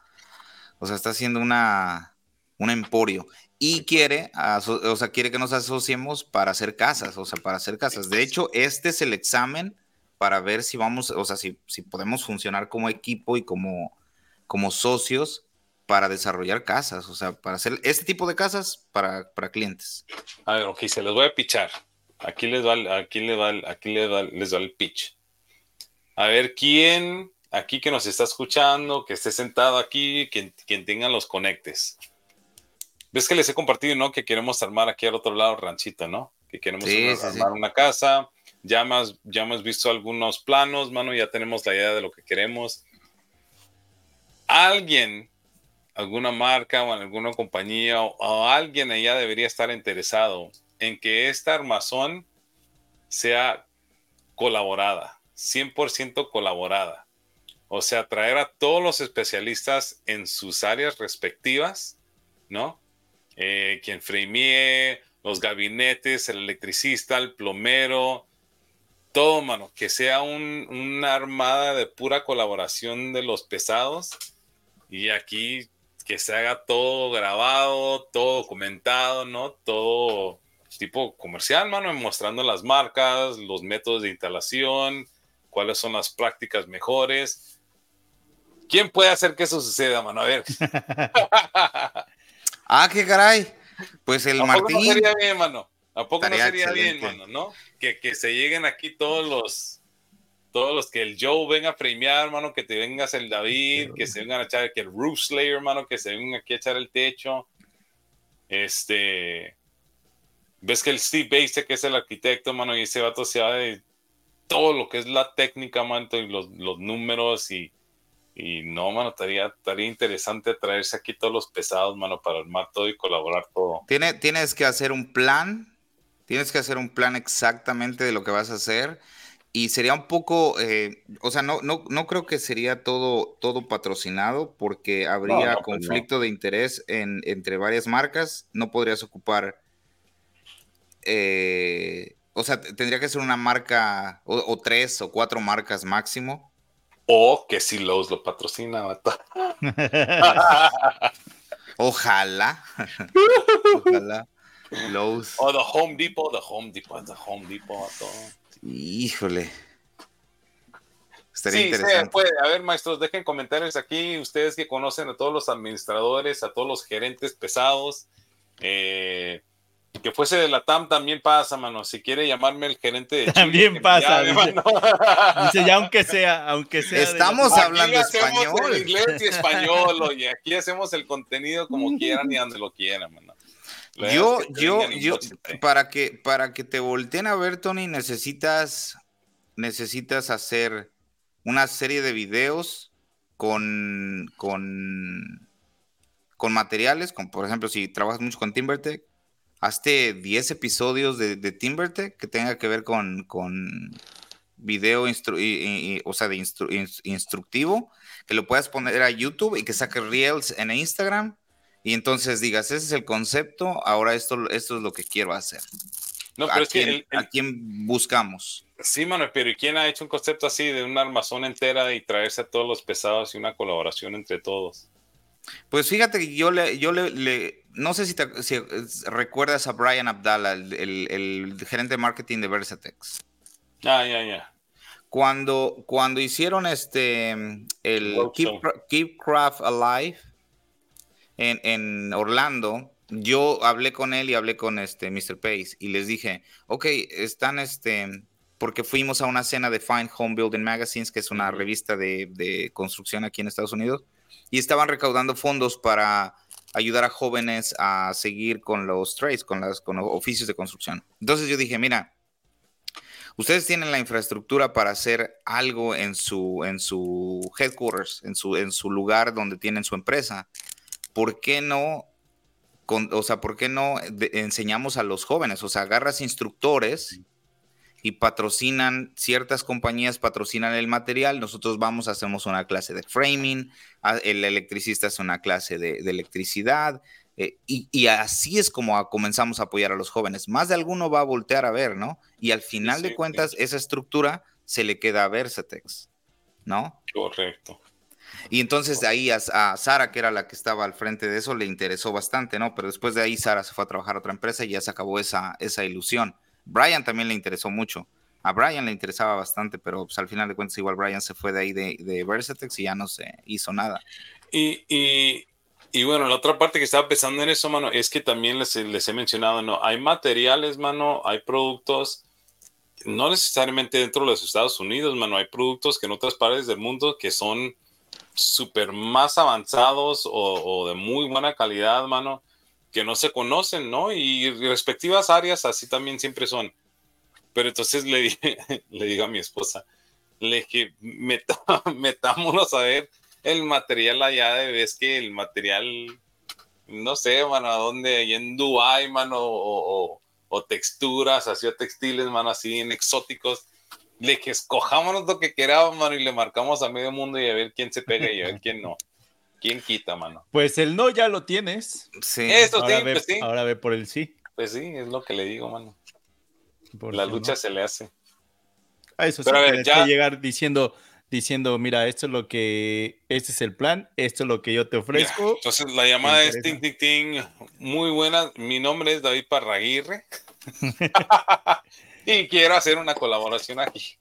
o sea, está haciendo una, un emporio. Y quiere, o sea, quiere que nos asociemos para hacer casas, o sea, para hacer casas. De hecho, este es el examen para ver si vamos, o sea, si, si podemos funcionar como equipo y como, como socios para desarrollar casas, o sea, para hacer este tipo de casas para, para clientes. A ver, ok, se los voy a pichar. Aquí les va, el- aquí les va, aquí les va, les va el pitch. A ver, ¿quién aquí que nos está escuchando, que esté sentado aquí, quien, quien tenga los conectes? ¿Ves que les he compartido, no? Que queremos armar aquí al otro lado ranchito, ¿no? Que queremos Sí, una- sí, sí. armar una casa. Ya, más, ya hemos visto algunos planos, mano, ya tenemos la idea de lo que queremos. Alguien, alguna marca o alguna compañía o, o alguien allá debería estar interesado en que esta armazón sea colaborada, 100% colaborada. O sea, traer a todos los especialistas en sus áreas respectivas, ¿no? Eh, quien framee, los gabinetes, el electricista, el plomero, todo, mano, que sea un- una armada de pura colaboración de los pesados y aquí que se haga todo grabado, todo documentado, ¿no? Todo tipo comercial, mano, mostrando las marcas, los métodos de instalación, cuáles son las prácticas mejores. ¿Quién puede hacer que eso suceda, mano? A ver. Ah, qué caray. Pues el ¿A poco no Martín. sería bien, mano? ¿A poco no sería bien, mano? ¿No? Que, que se lleguen aquí todos los, todos los que el Joe venga a premiar, mano, que te vengas el David, que se vengan a echar, que el Roof Slayer, mano, que se vengan aquí a echar el techo. Este, ves que el Steve Base, que es el arquitecto, mano, y ese vato se va de todo lo que es la técnica, mano, y los, los números y, y no, mano, estaría, estaría interesante traerse aquí todos los pesados, mano, para armar todo y colaborar todo. Tiene- tienes que hacer un plan, tienes que hacer un plan exactamente de lo que vas a hacer y sería un poco, eh, o sea, no, no, no creo que sería todo, todo patrocinado porque habría no, pues no. conflicto de interés en- entre varias marcas, no podrías ocupar, eh, o sea, tendría que ser una marca o, o tres o cuatro marcas máximo. O que si Lowe's lo patrocina, vato. Ojalá, ojalá. Lowe's. O The Home Depot, The Home Depot, The Home Depot, vato. Híjole. Estaría Sí, interesante. puede. A ver, maestros, dejen comentarios aquí. Ustedes que conocen a todos los administradores, a todos los gerentes pesados. eh, que fuese de la TAM también pasa, mano. Si quiere llamarme el gerente de Chile, También pasa, llame, dice. Dice, ya aunque sea, aunque sea. de la- Estamos Aquí hablando hacemos español. el inglés y español, oye. Aquí hacemos el contenido como quieran y donde lo quieran, mano. La Yo, yo, yo, para que, para que te volteen a ver, Tony, necesitas, necesitas hacer una serie de videos con, con, con materiales, con, por ejemplo, si trabajas mucho con TimberTech, hazte 10 episodios de, de TimberTech que tenga que ver con, con video, instru- y- y- y- o sea, de instru- ins- instructivo, que lo puedas poner a YouTube y que saques reels en Instagram y entonces digas, ese es el concepto, ahora esto, esto es lo que quiero hacer. No, ¿A, pero es que quién, el- el- a quién buscamos? Sí, mano, pero ¿y quién ha hecho un concepto así de una armazón entera y traerse a todos los pesados y una colaboración entre todos? Pues fíjate que yo le, yo le, le- no sé si, te- si, eh, recuerdas a Brian Abdallah, el, el- el gerente de marketing de Versatex. Ah, ya, ya. Cuando, cuando hicieron este el. Keep, Cra- Keep Craft Alive en, en Orlando, yo hablé con él y hablé con este Mr. Pace y les dije, ok, están este, porque fuimos a una cena de Fine Home Building Magazines, que es una revista de, de construcción aquí en Estados Unidos, y estaban recaudando fondos para ayudar a jóvenes a seguir con los trades, con, las, con los oficios de construcción. Entonces yo dije, mira, ustedes tienen la infraestructura para hacer algo en su, en su headquarters, en su, en su lugar donde tienen su empresa. ¿Por qué no, con- o sea, por qué no enseñamos a los jóvenes? O sea, agarras instructores y patrocinan, ciertas compañías patrocinan el material, nosotros vamos, hacemos una clase de framing, a- el electricista hace una clase de, de electricidad, eh, y, y así es como comenzamos a apoyar a los jóvenes. Más de alguno va a voltear a ver, ¿no? Y al final sí, de sí. cuentas, esa estructura se le queda a Versatex, ¿no? Correcto. Y entonces de ahí a, a Sara, que era la que estaba al frente de eso, le interesó bastante, ¿no? Pero después de ahí Sara se fue a trabajar a otra empresa y ya se acabó esa, esa ilusión. Brian también le interesó mucho. A Brian le interesaba bastante, pero pues, al final de cuentas igual Brian se fue de ahí de, de Versatex y ya no se hizo nada. Y, bueno, la otra parte que estaba pensando en eso, mano, es que también les, les he mencionado, ¿no? Hay materiales, mano, hay productos, no necesariamente dentro de los Estados Unidos, mano, hay productos que en otras partes del mundo que son súper más avanzados o, o de muy buena calidad, mano, que no se conocen, ¿no? Y respectivas áreas así también siempre son. Pero entonces le dije, le digo a mi esposa, le dije, "Meta- metámonos a ver el material allá de ves que el material, no sé, mano, a dónde, ahí en Dubai, mano, o, o- o texturas, así o textiles, mano, así en exóticos. Le dije, escojámonos lo que queramos, mano, y le marcamos a medio mundo y a ver quién se pega y a ver quién no. ¿Quién quita, mano? Pues el no ya lo tienes. Sí. Eso Ahora, sí, ve, pues sí. ahora ve por el sí. Pues sí, es lo que le digo, mano. La no. lucha se le hace. A eso sí, Pero a ver, ya- que llegar diciendo, diciendo, mira, esto es lo que, este es el plan, esto es lo que yo te ofrezco. Entonces la llamada es ting, ting, ting. Muy buena. Mi nombre es David Parraguirre. y quiero hacer una colaboración aquí.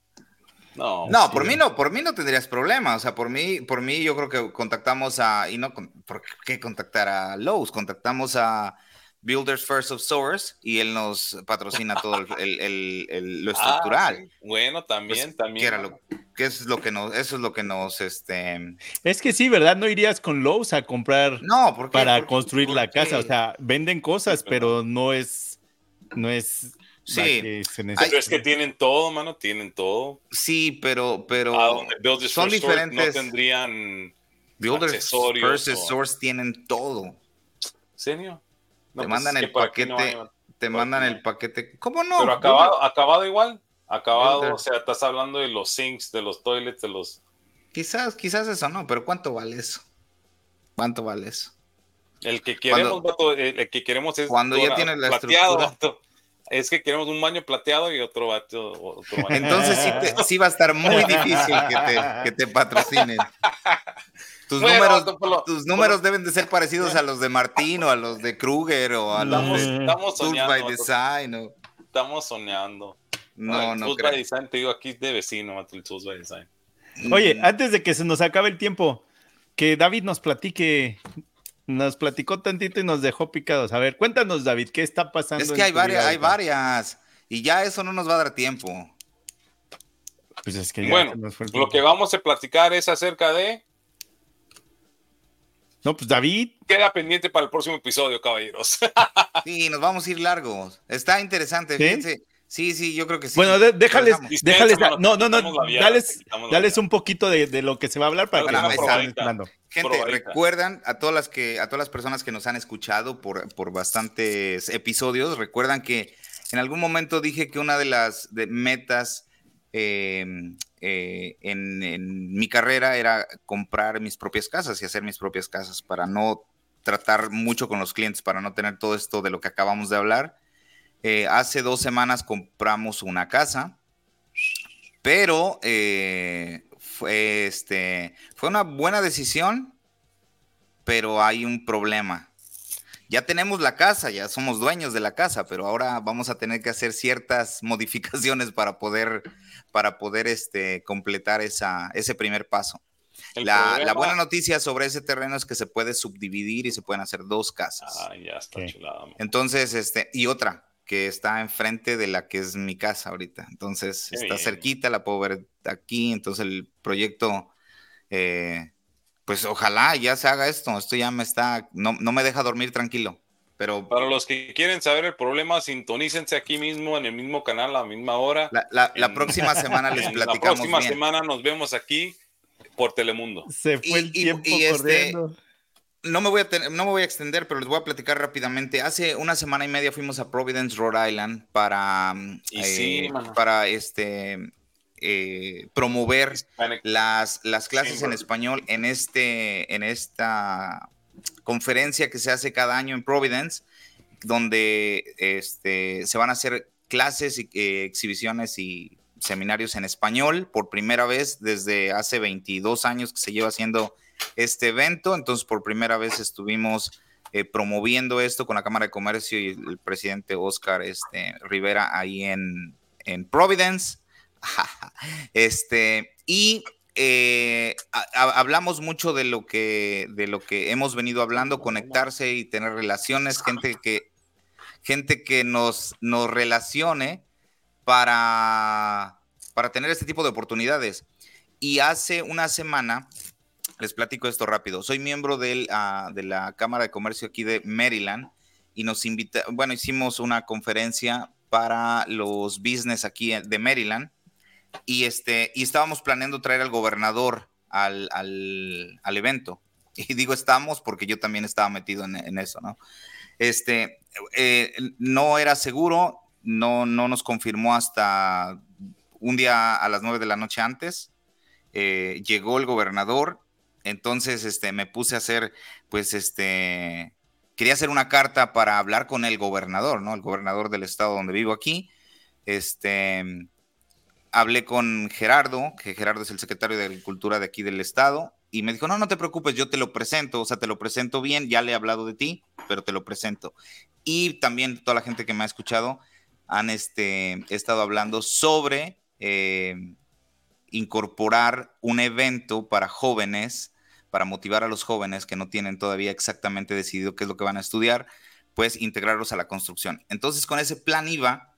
No, No, sí. por mí no, por mí no tendrías problema. O sea, por mí, por mí yo creo que contactamos a, y no, ¿por qué contactar a Lowe's? Contactamos a Builders First of Source y él nos patrocina todo el, el- el- el- lo Ah, estructural. Bueno, también, Pues, también. ¿qué era lo- que eso es lo que nos, eso es lo que nos, este, Es que sí, ¿verdad? No irías con Lowe's a comprar no, ¿por qué? para construir ¿Por la qué? casa. O sea, venden cosas, Sí, pero- no es, no es Sí. que se. Pero es que tienen todo, mano, tienen todo. sí, pero, pero donde son diferentes. no tendrían. Builders accesorios o- Source tienen todo. ¿Serio? No, Te pues mandan el no paquete, hay, Te mandan el paquete. ¿Cómo no? Pero acabado, acabado igual. Acabado, Builder. o sea, estás hablando de los sinks, de los toilets, de los. Quizás, quizás eso no, pero ¿cuánto vale eso? ¿Cuánto vale eso? El que queremos, Cuando- vato, el, el que queremos es Cuando ya tienes la plateado, estructura. vato. Es que queremos un baño plateado y otro vato, otro baño. Entonces sí, te- sí va a estar muy difícil que te, que te patrocinen. Tus Bueno, números, vato, por lo- tus números deben de ser parecidos a los de Martín o a los de Kruger o a los Estamos, de estamos Tools soñando. by Design. o- Estamos soñando. No, no Tools creo. by Design, te digo aquí de vecino, el Tools by Design. Oye, antes de que se nos acabe el tiempo, que David nos platique, nos platicó tantito y nos dejó picados. A ver, cuéntanos, David, ¿qué está pasando? Es que hay varias, hay varias. Y ya eso no nos va a dar tiempo. Pues es que ya Bueno, Lo que vamos a platicar es acerca de. No, pues David, Queda pendiente para el próximo episodio, caballeros. Sí, nos vamos a ir largos. Está interesante, ¿Sí? fíjense. Sí, sí, yo creo que sí. bueno, de- déjales, déjales, no, no, no, dales, un poquito de, de lo que se va a hablar para que Bueno, no ahí se está. estén esperando. Gente, Probadita. recuerdan a todas las que, a todas las personas que nos han escuchado por, por bastantes episodios, recuerdan que en algún momento dije que una de las de metas eh, eh, en, en mi carrera era comprar mis propias casas y hacer mis propias casas para no tratar mucho con los clientes, para no tener todo esto de lo que acabamos de hablar. Eh, hace dos semanas compramos una casa, pero eh, fue, este, fue una buena decisión, pero hay un problema. ya tenemos la casa, ya somos dueños de la casa, pero ahora vamos a tener que hacer ciertas modificaciones para poder, para poder este, completar esa, ese primer paso. La, buena noticia sobre ese terreno es que se puede subdividir y se pueden hacer dos casas. Ah, ya está Sí. chulada. man. Entonces, este, y otra que está enfrente de la que es mi casa ahorita. Entonces, Qué está bien. cerquita, la puedo ver aquí. Entonces, el proyecto, eh, pues ojalá ya se haga esto. Esto ya me está, no, no me deja dormir tranquilo. Pero Para los que quieren saber el problema, sintonícense aquí mismo, en el mismo canal, a la misma hora. la, la- la En- próxima semana les En la platicamos próxima bien. semana nos vemos aquí por Telemundo. Se fue Y- el tiempo y este, corriendo. No me, voy a no me voy a extender, pero les voy a platicar rápidamente. Hace una semana y media fuimos a Providence, Rhode Island, para, mm, sí, eh, para este, eh, promover Hispanic- las, las clases en español en, este, en esta conferencia que se hace cada año en Providence, donde este, se van a hacer clases y eh, exhibiciones y seminarios en español por primera vez desde hace 22 años que se lleva haciendo este evento. Entonces, por primera vez estuvimos eh, promoviendo esto con la Cámara de Comercio y el presidente Oscar este, Rivera ahí en, en Providence. este, y eh, hablamos mucho de lo que de lo que hemos venido hablando, conectarse y tener relaciones, gente que gente que nos, nos relacione para, para tener este tipo de oportunidades. Y hace una semana, les platico esto rápido, soy miembro del, ah, de la Cámara de Comercio aquí de Maryland y nos invita, bueno, hicimos una conferencia para los business aquí de Maryland y, este, y estábamos planeando traer al gobernador al, al, al evento. Y digo estamos porque yo también estaba metido en, en eso, ¿no? Este, eh, no era seguro, no, no nos confirmó hasta un día a las nueve de la noche antes. Eh, llegó el gobernador, entonces este, me puse a hacer, pues, este, quería hacer una carta para hablar con el gobernador, ¿no? El gobernador del estado donde vivo aquí. Este, hablé con Gerardo, que Gerardo es el secretario de Agricultura de aquí del estado, y me dijo, no, no te preocupes, yo te lo presento, o sea, te lo presento bien, ya le he hablado de ti, pero te lo presento. Y también toda la gente que me ha escuchado han este, estado hablando sobre eh, incorporar un evento para jóvenes, para motivar a los jóvenes que no tienen todavía exactamente decidido qué es lo que van a estudiar, pues integrarlos a la construcción. Entonces, con ese plan iba,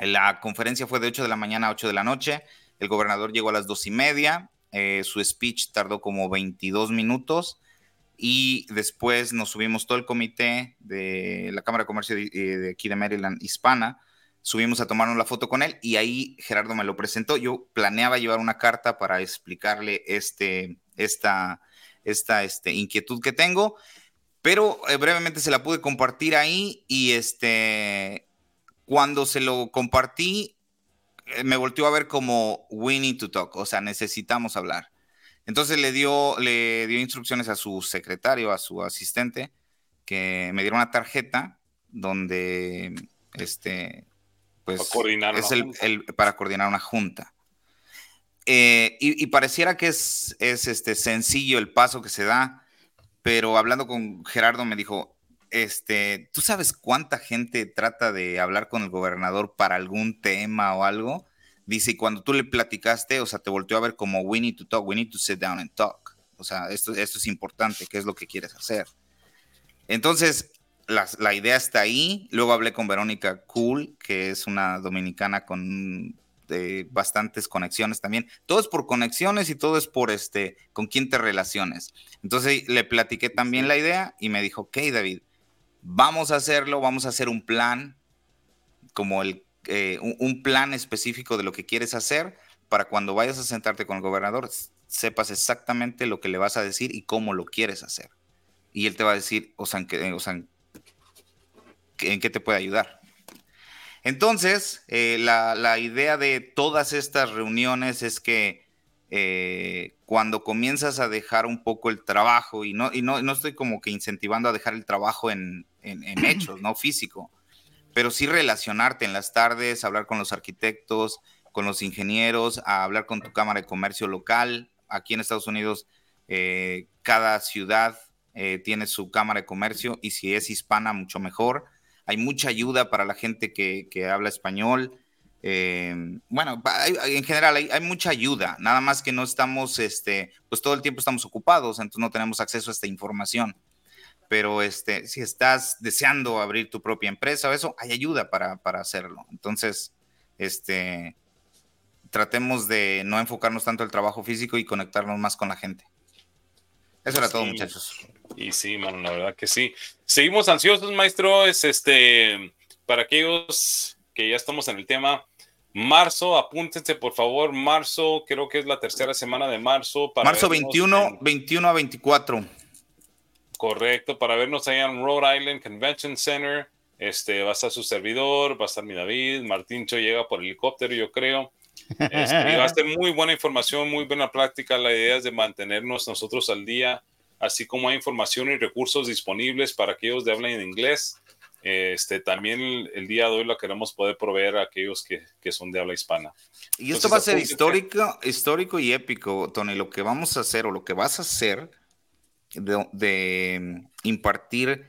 la conferencia fue de 8 de la mañana a 8 de la noche, el gobernador llegó a las 2 y media, eh, su speech tardó como 22 minutos y después nos subimos todo el comité de la Cámara de Comercio de, eh, de aquí de Maryland hispana, subimos a tomarnos la foto con él y ahí Gerardo me lo presentó. Yo planeaba llevar una carta para explicarle este, esta, esta este, inquietud que tengo, pero eh, brevemente se la pude compartir ahí y este, cuando se lo compartí, eh, me volteó a ver como we need to talk, o sea, necesitamos hablar. Entonces le dio, le dio instrucciones a su secretario, a su asistente, que me diera una tarjeta donde este pues Para coordinar es el- para coordinar una junta. Eh, y, pareciera que es, es este sencillo el paso que se da, pero hablando con Gerardo me dijo, este, ¿tú sabes cuánta gente trata de hablar con el gobernador para algún tema o algo? Dice, y cuando tú le platicaste, o sea, te volteó a ver como, we need to talk, we need to sit down and talk. O sea, esto, esto es importante, ¿qué es lo que quieres hacer? Entonces, la, la idea está ahí. Luego hablé con Verónica Cool, que es una dominicana con eh, bastantes conexiones también. Todo es por conexiones y todo es por este, con quién te relaciones. Entonces le platiqué también la idea y me dijo, ok, David, vamos a hacerlo, vamos a hacer un plan, como el, eh, un, un plan específico de lo que quieres hacer para cuando vayas a sentarte con el gobernador, sepas exactamente lo que le vas a decir y cómo lo quieres hacer. Y él te va a decir, o sea, en qué, o sea, en qué- en qué te puede ayudar. Entonces, eh, la, la idea de todas estas reuniones es que eh, cuando comienzas a dejar un poco el trabajo, y no, y no, no estoy como que incentivando a dejar el trabajo en, en- en hechos, no físico, pero sí relacionarte en las tardes, hablar con los arquitectos, con los ingenieros, a hablar con tu cámara de comercio local. Aquí en Estados Unidos, eh, cada ciudad eh, tiene su cámara de comercio y si es hispana, mucho mejor. Hay mucha ayuda para la gente que, que habla español. Eh, bueno, hay- en general hay, hay mucha ayuda, nada más que no estamos, este, pues todo el tiempo estamos ocupados, entonces no tenemos acceso a esta información. Pero este, si estás deseando abrir tu propia empresa o eso, hay ayuda para, para hacerlo. Entonces, este, tratemos de no enfocarnos tanto en el trabajo físico y conectarnos más con la gente. Eso era todo, Sí. muchachos. Y sí, mano, la verdad que sí. Seguimos ansiosos, maestro. Es este, para aquellos que ya estamos en el tema, marzo, apúntense por favor. Marzo, creo que es la tercera semana de marzo. Para Marzo vernos 21, en- 21 a 24. correcto, para vernos allá en Rhode Island Convention Center. Este, va a estar su servidor, va a estar mi David, Martincho llega por helicóptero, yo creo. Este, y va a ser muy buena información, muy buena práctica. La idea es de mantenernos nosotros al día, así como hay información y recursos disponibles para aquellos de habla en inglés. Este, también el, el día de hoy la queremos poder proveer a aquellos que, que son de habla hispana. Y esto Entonces, va a ser histórico, histórico y épico, Tony. Lo que vamos a hacer o lo que vas a hacer de, de impartir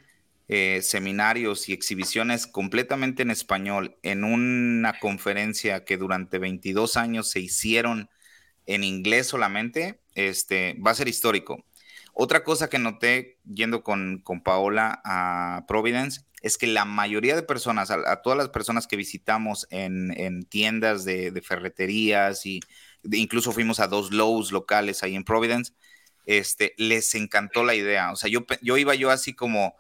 eh, seminarios y exhibiciones completamente en español en una conferencia que durante 22 años se hicieron en inglés solamente, este, va a ser histórico. Otra cosa que noté yendo con, con Paola a Providence es que la mayoría de personas, a, a todas las personas que visitamos en, en tiendas de, de ferreterías y incluso fuimos a dos Lowe's locales ahí en Providence, este, les encantó la idea. O sea, yo, yo iba yo así como,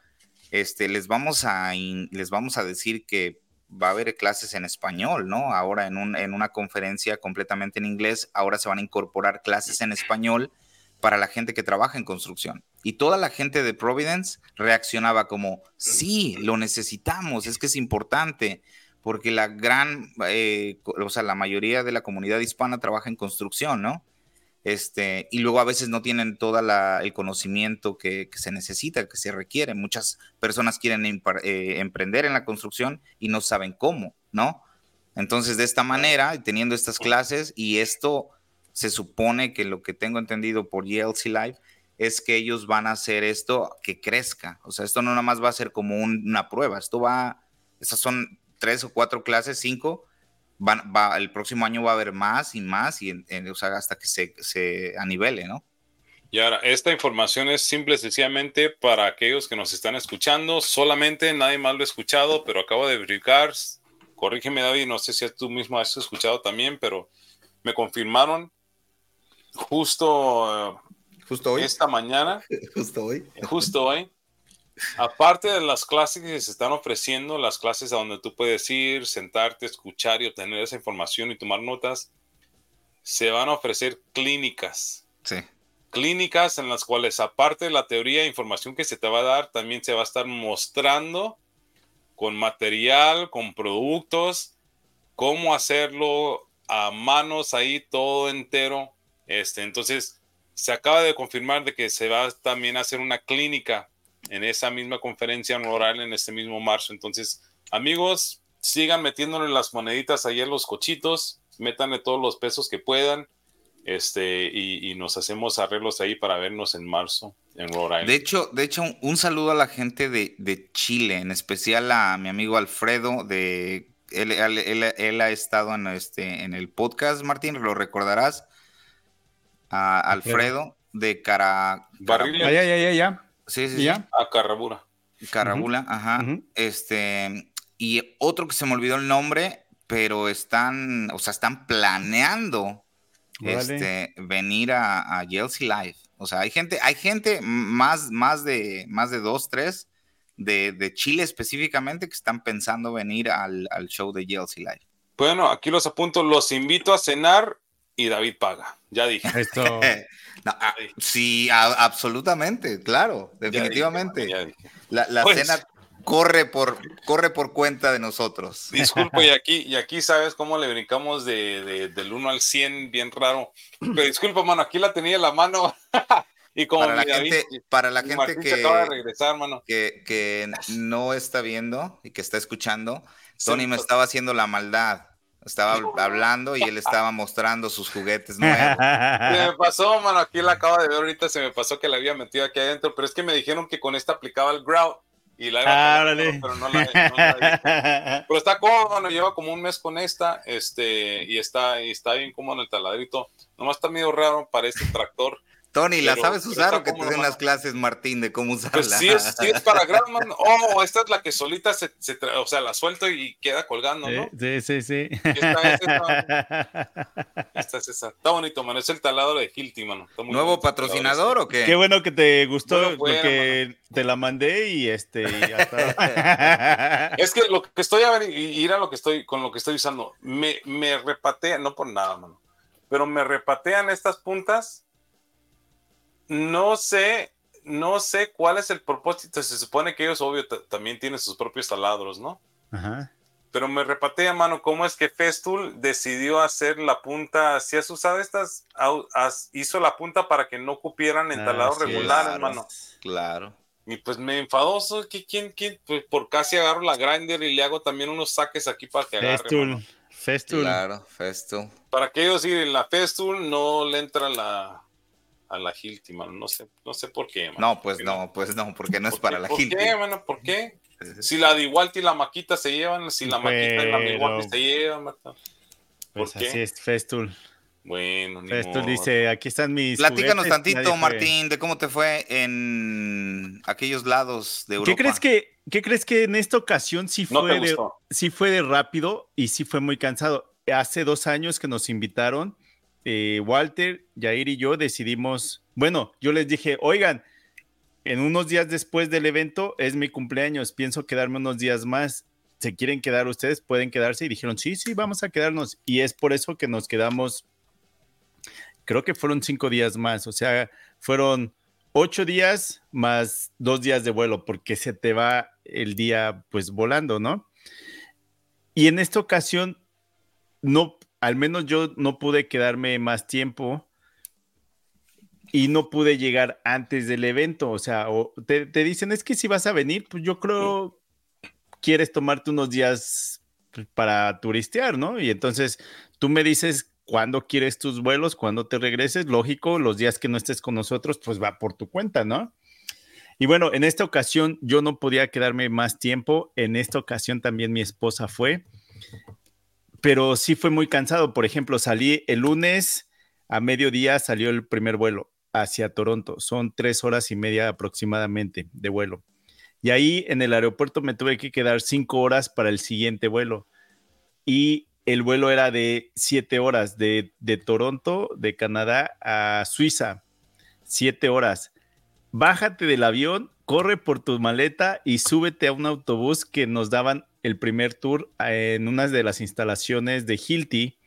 este, les vamos a, les vamos a decir que va a haber clases en español, ¿no? Ahora en, un, en una conferencia completamente en inglés, ahora se van a incorporar clases en español para la gente que trabaja en construcción. Y toda la gente de Providence reaccionaba como, sí, lo necesitamos, es que es importante, porque la gran, eh, o sea, la mayoría de la comunidad hispana trabaja en construcción, ¿no? Este, y luego a veces no tienen todo el conocimiento que, se necesita, que se requiere. Muchas personas quieren eh, emprender en la construcción y no saben cómo, ¿no? Entonces, de esta manera, teniendo estas clases, y esto se supone que lo que tengo entendido por YLC Live es que ellos van a hacer esto que crezca. O sea, esto no nada más va a ser como un- una prueba, esto va, esas son tres o cuatro clases, cinco, van, va, el próximo año va a haber más y más, y hasta que se, se anivele, ¿no? Y ahora, esta información es simple y sencillamente para aquellos que nos están escuchando. Solamente nadie más lo ha escuchado, pero acabo de verificar. Corrígeme, David, no sé si tú mismo has escuchado también, pero me confirmaron justo Justo eh, esta mañana, justo hoy. justo hoy. Aparte de las clases que se están ofreciendo, las clases a donde tú puedes ir, sentarte, escuchar y obtener esa información y tomar notas, se van a ofrecer clínicas Sí. clínicas en las cuales, aparte de la teoría e información que se te va a dar, también se va a estar mostrando con material, con productos, cómo hacerlo a manos ahí todo entero. Este, entonces, se acaba de confirmar de que se va también a hacer una clínica en esa misma conferencia Island en este mismo marzo. Entonces, amigos, sigan metiéndole las moneditas ahí en los cochitos, métanle todos los pesos que puedan este, y, nos hacemos arreglos ahí para vernos en marzo en Rhode. De hecho, de hecho, un, saludo a la gente de, de Chile, en especial a mi amigo Alfredo de él, él- él- él ha estado en este en el podcast, Martín, lo recordarás. A Alfredo de Cara. Ah, ya, ya, ya, ya. sí, sí, sí, ¿Ya? a Carrabura. Carabula, ajá. Este, y otro que se me olvidó el nombre, pero están, o sea, están planeando este, venir a, a Yelsey Live. O sea, hay gente, hay gente más, más de, más de dos, tres de, de Chile específicamente que están pensando venir al, al show de Yelsey Live. Bueno, aquí los apunto, los invito a cenar y David paga. Ya dije. Esto. No, ah, sí, a- absolutamente, claro, Ya dije, definitivamente. ya dije. La, la Pues- cena corre por, corre por cuenta de nosotros. Disculpa, y aquí, y aquí sabes cómo le brincamos de, de- del 1 al 100, bien raro. Pero disculpa, mano, aquí la tenía en la mano. y como Para la David- gente, para la mi gente Martín se acaba de que, regresar, mano. que, que no está viendo y que está escuchando, Sí, Tony me estaba haciendo la maldad. Estaba hablando y él estaba mostrando sus juguetes nuevos. Se me pasó, mano, aquí la acabo de ver ahorita, se me pasó que la había metido aquí adentro, pero es que me dijeron que con esta aplicaba el grout y la iba Ah, a pero no la, no la- Pero está cómodo, mano, lleva como un mes con esta, este, y está, y está bien cómodo en el taladrito. Nomás está medio raro para este tractor. Tony, ¿la Pero- sabes usar o que te den las clases, Martín, de cómo usarla? Pues sí es, sí es para grout, mano. Oh, esta es la que solita se, se tra- o sea, la suelto y queda colgando, ¿no? Sí, sí, sí. Esta es Esta es esa. Está bonito, mano. Es el taladro de Hilti, mano. Está muy ¿Nuevo patrocinador o qué? Qué bueno que te gustó Bueno, bueno, porque te la mandé y este y hasta- taladro. Es que lo que estoy a ver, y y ir a lo que estoy, con lo que estoy usando, me, me repatea, no por nada, mano, pero me repatean estas puntas. No sé, no sé cuál es el propósito. Se supone que ellos, obvio, ta- también tienen sus propios taladros, ¿no? Ajá. Pero me repatea, mano, cómo es que Festool decidió hacer la punta. Si has usado estas, hizo la punta para que no cupieran en Ah, taladros sí, regulares, claro. mano. Claro. Y pues me enfadoso, que quién, quién? Pues por casi agarro la grinder y le hago también unos saques aquí para que agarre. Festool. mano. Festool. Claro, Festo. Para que ellos sí, la Festool no le entra la, a la Hilti, mano. No sé, no sé por qué, mano. No, pues ¿Por no, pues no, porque no es ¿Por para qué? la ¿Por Hilti. qué, mano? ¿Por qué? Si la de Igualti y la Maquita se llevan, si la Maquita y la Milwaukee se llevan, Marta. Pues ¿Por qué? así es, Festool. Bueno, ni Festool modo. dice, aquí están mis Platícanos juguetes, tantito, nadie fue". Martín, de cómo te fue en aquellos lados de Europa. ¿Qué crees que qué crees que en esta ocasión sí fue de sí fue de rápido y sí fue muy cansado? Hace dos años que nos invitaron, eh, Walter, Jair y yo decidimos, bueno, yo les dije, oigan, en unos días después del evento es mi cumpleaños, pienso quedarme unos días más. ¿Se quieren quedar ustedes? Pueden quedarse. Y dijeron, sí, sí, vamos a quedarnos. Y es por eso que nos quedamos, creo que fueron cinco días más. O sea, fueron ocho días más dos días de vuelo, porque se te va el día pues volando, ¿no? Y en esta ocasión, no, al menos yo no pude quedarme más tiempo y no pude llegar antes del evento. O sea, te, te dicen, es que si vas a venir, pues yo creo quieres tomarte unos días para turistear, ¿no? Y entonces tú me dices cuándo quieres tus vuelos, cuándo te regreses, lógico, los días que no estés con nosotros, pues va por tu cuenta, ¿no? Y bueno, en esta ocasión yo no podía quedarme más tiempo, en esta ocasión también mi esposa fue, pero sí fue muy cansado. Por ejemplo, salí el lunes a mediodía, salió el primer vuelo hacia Toronto, son tres horas y media aproximadamente de vuelo. Y ahí en el aeropuerto me tuve que quedar cinco horas para el siguiente vuelo. Y el vuelo era de siete horas, de, de Toronto, de Canadá a Suiza. Siete horas. Bájate del avión, corre por tu maleta y súbete a un autobús que nos daban el primer tour en una de las instalaciones de Hilti.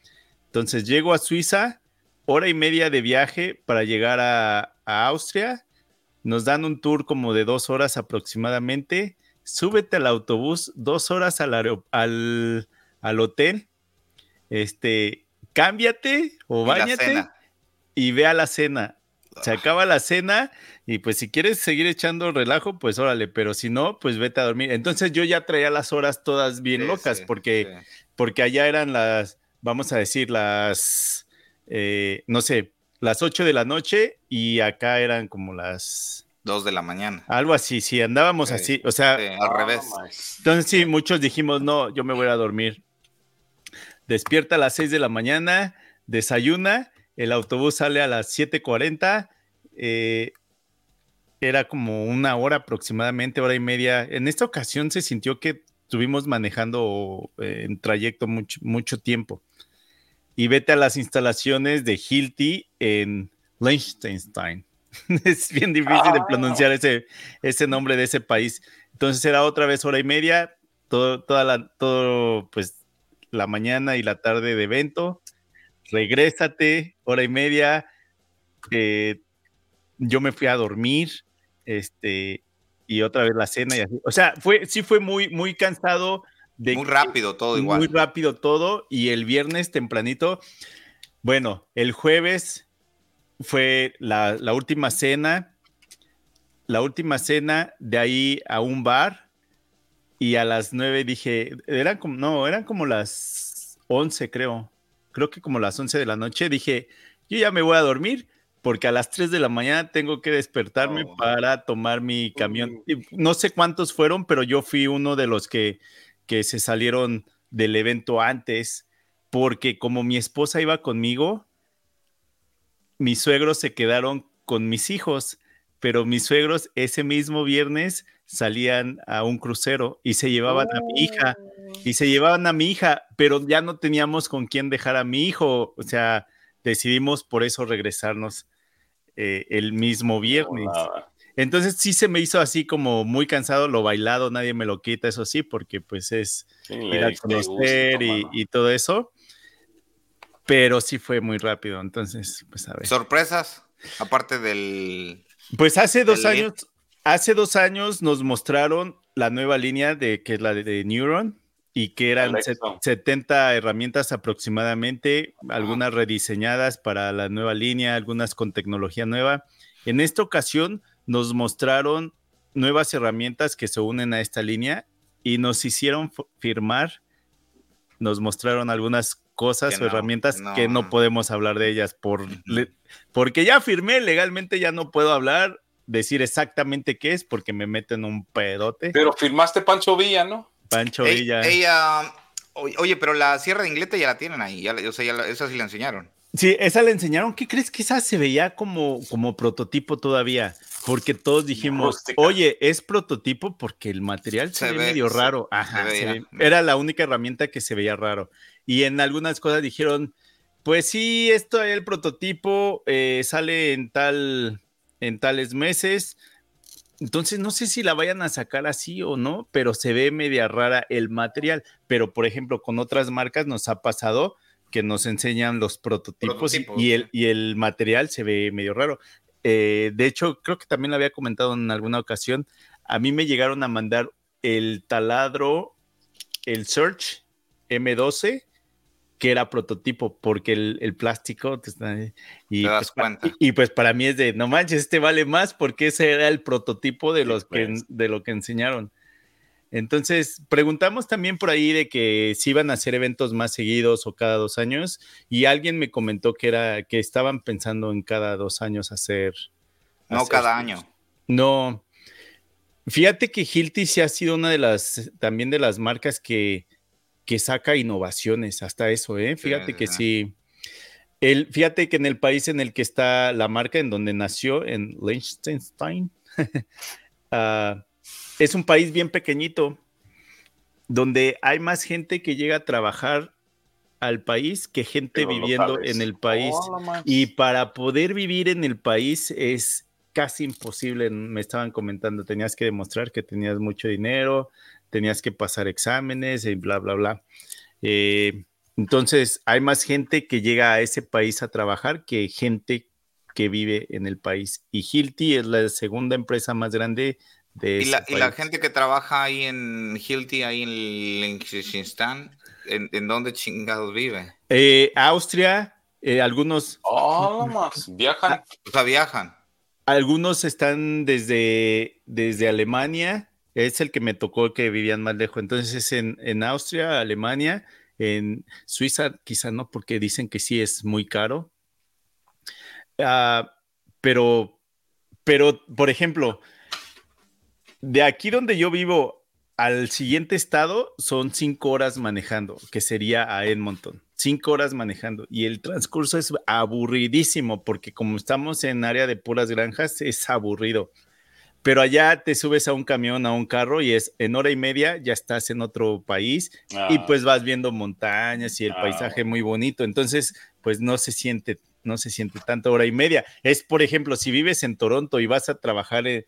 Entonces llego a Suiza, hora y media de viaje para llegar a, a Austria nos dan un tour como de dos horas aproximadamente. Súbete al autobús, dos horas al, al, al hotel. Este, cámbiate o Y bañate cena. y ve a la cena. Se acaba la cena y pues si quieres seguir echando relajo, pues órale, pero si no, pues vete a dormir. Entonces yo ya traía las horas todas bien Sí, locas sí, porque sí. porque allá eran las, vamos a decir, las, eh, no sé, las 8 de la noche y acá eran como las, Dos de la mañana. algo así, sí, andábamos Sí, así, o sea, Sí, al revés. entonces sí, muchos dijimos, no, yo me voy a dormir. Despierta a las 6 de la mañana, desayuna, el autobús sale a las 7.40, eh, era como una hora aproximadamente, hora y media. En esta ocasión se sintió que estuvimos manejando eh, en trayecto mucho, mucho tiempo. Y vete a las instalaciones de Hilti en Liechtenstein. es bien difícil de Ah. pronunciar ese, ese nombre de ese país. Entonces era otra vez hora y media, todo, toda la, todo, pues, la mañana y la tarde de evento. Regrésate, hora y media. eh, yo me fui a dormir, este, y otra vez la cena y así. O sea, fue, sí fue muy, muy cansado. De Muy rápido todo igual. muy rápido todo. Y el viernes tempranito, bueno, el jueves fue la, la última cena. La última cena de ahí a un bar. Y a las nueve dije, eran como, no, eran como las 11, creo. Creo que como las 11 de la noche dije, yo ya me voy a dormir porque a las 3 de la mañana tengo que despertarme Oh. para tomar mi camión. Y No sé cuántos fueron, pero yo fui uno de los que, que se salieron del evento antes porque como mi esposa iba conmigo, mis suegros se quedaron con mis hijos, pero mis suegros ese mismo viernes salían a un crucero y se llevaban a mi hija y se llevaban a mi hija, pero ya no teníamos con quién dejar a mi hijo, o sea, decidimos por eso regresarnos eh, el mismo viernes. Entonces sí se me hizo así como muy cansado, lo bailado, nadie me lo quita, eso sí, porque pues es Sí, ir a conocer y, y todo eso, pero sí fue muy rápido, entonces, pues a ver. Sorpresas, aparte del. Pues hace dos años, hace dos años nos mostraron la nueva línea de que es la de, de Neuron y que eran Alexa. set- 70 herramientas aproximadamente, algunas rediseñadas para la nueva línea, algunas con tecnología nueva. En esta ocasión nos mostraron nuevas herramientas que se unen a esta línea y nos hicieron firmar, nos mostraron algunas cosas Que o no, herramientas que no. que no podemos hablar de ellas por porque ya firmé legalmente, ya no puedo hablar, decir exactamente qué es, porque me meten un pedote. Pero firmaste Pancho Villa, ¿no? Pancho Ey- Villa. Ella. Oye, pero la sierra de ingleta ya la tienen ahí. Ya, la- o sea, ya la- esa sí la enseñaron. Sí, esa le enseñaron. ¿Qué crees que esa se veía como, como prototipo todavía? Porque todos dijimos, Rústica. oye, es prototipo porque el material se, Se ve, ve, medio se- raro. se Ajá, se veía. ve- era la única herramienta que se veía raro. Y en algunas cosas dijeron, pues sí, esto el prototipo eh, sale en tal, en tales meses. Entonces no sé si la vayan a sacar así o no, pero se ve media rara el material. Pero por ejemplo, con otras marcas nos ha pasado que nos enseñan los prototipos, y- Prototipos, y, el, y el material se ve medio raro. Eh, de hecho, creo que también lo había comentado en alguna ocasión. A mí me llegaron a mandar el taladro, el Search M12, que era prototipo, porque el, el plástico te está- y, Te das pues, cuenta. y, y pues para mí es de no manches, este vale más porque ese era el prototipo de Sí, los que pues. de lo que enseñaron. Entonces, preguntamos también por ahí de que si iban a hacer eventos más seguidos o cada dos años, y alguien me comentó que era que estaban pensando en cada dos años hacer. No hacer- cada año. No. Fíjate que Hilti sí ha sido una de las, también de las marcas que, que saca innovaciones, hasta eso, ¿eh? Fíjate sí, que sí. El, fíjate que en el país en el que está la marca, en donde nació, en Liechtenstein, ah, es un país bien pequeñito, donde hay más gente que llega a trabajar al país que gente Pero viviendo en el país. Oh. Y para poder vivir en el país es casi imposible, me estaban comentando, tenías que demostrar que tenías mucho dinero, tenías que pasar exámenes y bla, bla, bla. Eh, entonces, hay más gente que llega a ese país a trabajar que gente que vive en el país. Y Hilti es la segunda empresa más grande de Y ese la, y la gente que trabaja ahí en Hilti, ahí en Liechtenstein, ¿en, en dónde chingados vive? Eh, Austria, eh, algunos, Oh, más. Viajan. O sea, viajan. algunos están desde, desde Alemania, es el que me tocó que vivían más lejos. Entonces es en, en Austria, Alemania, en Suiza, quizá no, porque dicen que sí es muy caro. Ah, pero, pero, por ejemplo, de aquí donde yo vivo al siguiente estado son cinco horas manejando, que sería a Edmonton. Cinco horas manejando. Y el transcurso es aburridísimo, porque como estamos en área de puras granjas, es aburrido. Pero allá te subes a un camión, a un carro, y es en hora y media ya estás en otro país y Ah, pues vas viendo montañas y el Ah, paisaje muy bonito. Entonces, pues no se siente, no se siente tanto hora y media. Es, por ejemplo, si vives en Toronto y vas a trabajar, eh,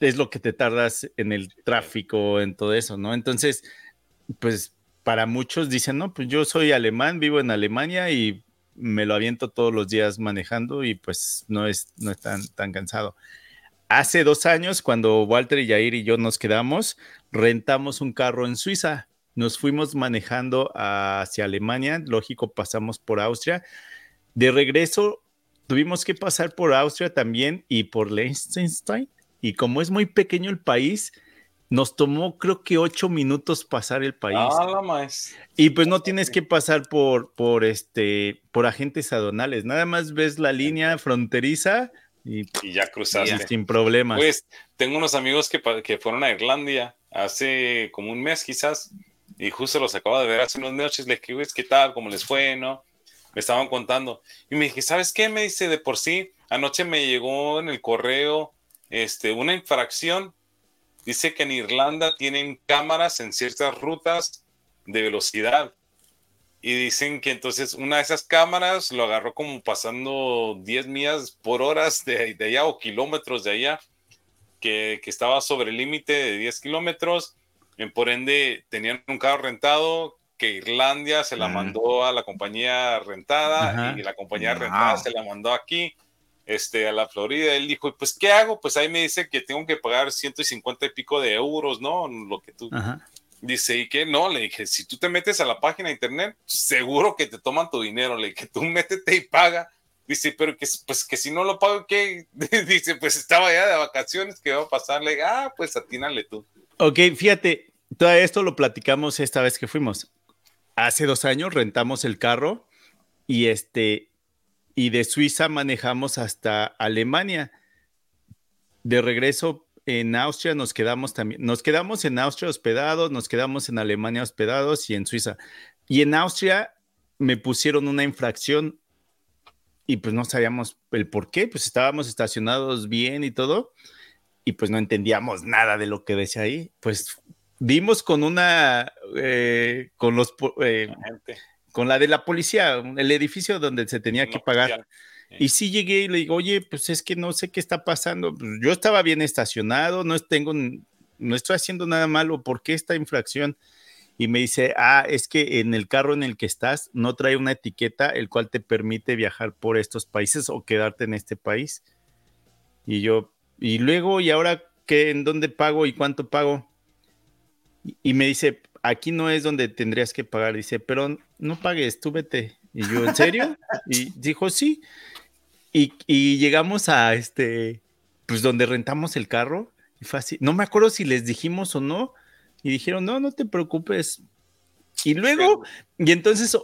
es lo que te tardas en el tráfico, en todo eso, ¿no? Entonces, pues para muchos dicen, no, pues yo soy alemán, vivo en Alemania y me lo aviento todos los días manejando y pues no es, no es tan, tan cansado. Hace dos años, cuando Walter y Jair y yo nos quedamos, rentamos un carro en Suiza. Nos fuimos manejando hacia Alemania, lógico, pasamos por Austria. De regreso, tuvimos que pasar por Austria también y por Liechtenstein. Y como es muy pequeño el país, Nos tomó creo que ocho minutos pasar el país. Ah, más. Y pues no tienes que pasar por, por este, por agentes aduanales. Nada más ves la línea fronteriza y Y ya cruzaste. sin problemas. Pues tengo unos amigos que, que fueron a Irlandia hace como un mes quizás y justo los acabo de ver hace unos noches. Les dije, "Güey, ¿qué tal? ¿Cómo les fue? ¿No? Me estaban contando. Y me dije, ¿sabes qué? Me dice, de por sí, anoche me llegó en el correo este, una infracción. Dice que en Irlanda tienen cámaras en ciertas rutas de velocidad. Y dicen que entonces una de esas cámaras lo agarró como pasando 10 millas por horas de, de allá o kilómetros de allá, que, que estaba sobre el límite de 10 kilómetros. Por ende, tenían un carro rentado que Irlandia se la mandó a la compañía rentada Ajá. y la compañía Wow. rentada se la mandó aquí, este, a la Florida. Él dijo, pues, ¿qué hago? Pues ahí me dice que tengo que pagar 150 y pico de euros, ¿no? Lo que tú, Ajá. Dice, ¿y qué? No, le dije, si tú te metes a la página de internet, seguro que te toman tu dinero. Le dije, tú métete y paga. Dice, pero que, pues que si no lo pago, ¿qué? Dice, pues estaba ya de vacaciones, ¿qué va a pasar? Le dije, ah, pues atínale tú. Ok, fíjate, todo esto lo platicamos esta vez que fuimos. Hace dos años rentamos el carro y este y de Suiza manejamos hasta Alemania. De regreso en Austria nos quedamos también, nos quedamos en Austria hospedados, nos quedamos en Alemania hospedados y en Suiza. Y en Austria me pusieron una infracción y pues no sabíamos el por qué, pues estábamos estacionados bien y todo y pues no entendíamos nada de lo que decía ahí. Pues dimos con una, eh, con los, eh, con la de la policía, el edificio donde se tenía que pagar. Y sí llegué y le digo, oye, pues es que no sé qué está pasando. Pues yo estaba bien estacionado, no tengo, no estoy haciendo nada malo. ¿Por qué esta infracción? Y me dice, ah, es que en el carro en el que estás no trae una etiqueta el cual te permite viajar por estos países o quedarte en este país. Y yo, y luego, ¿y ahora qué? ¿En dónde pago y cuánto pago? Y- Y me dice, aquí no es donde tendrías que pagar. Dice, pero no pagues, tú vete. Y yo, ¿en serio? Y dijo, sí. Y, y llegamos a este, pues donde rentamos el carro. Y fue así. No me acuerdo si les dijimos o no. Y dijeron, no, no te preocupes. Y luego, y entonces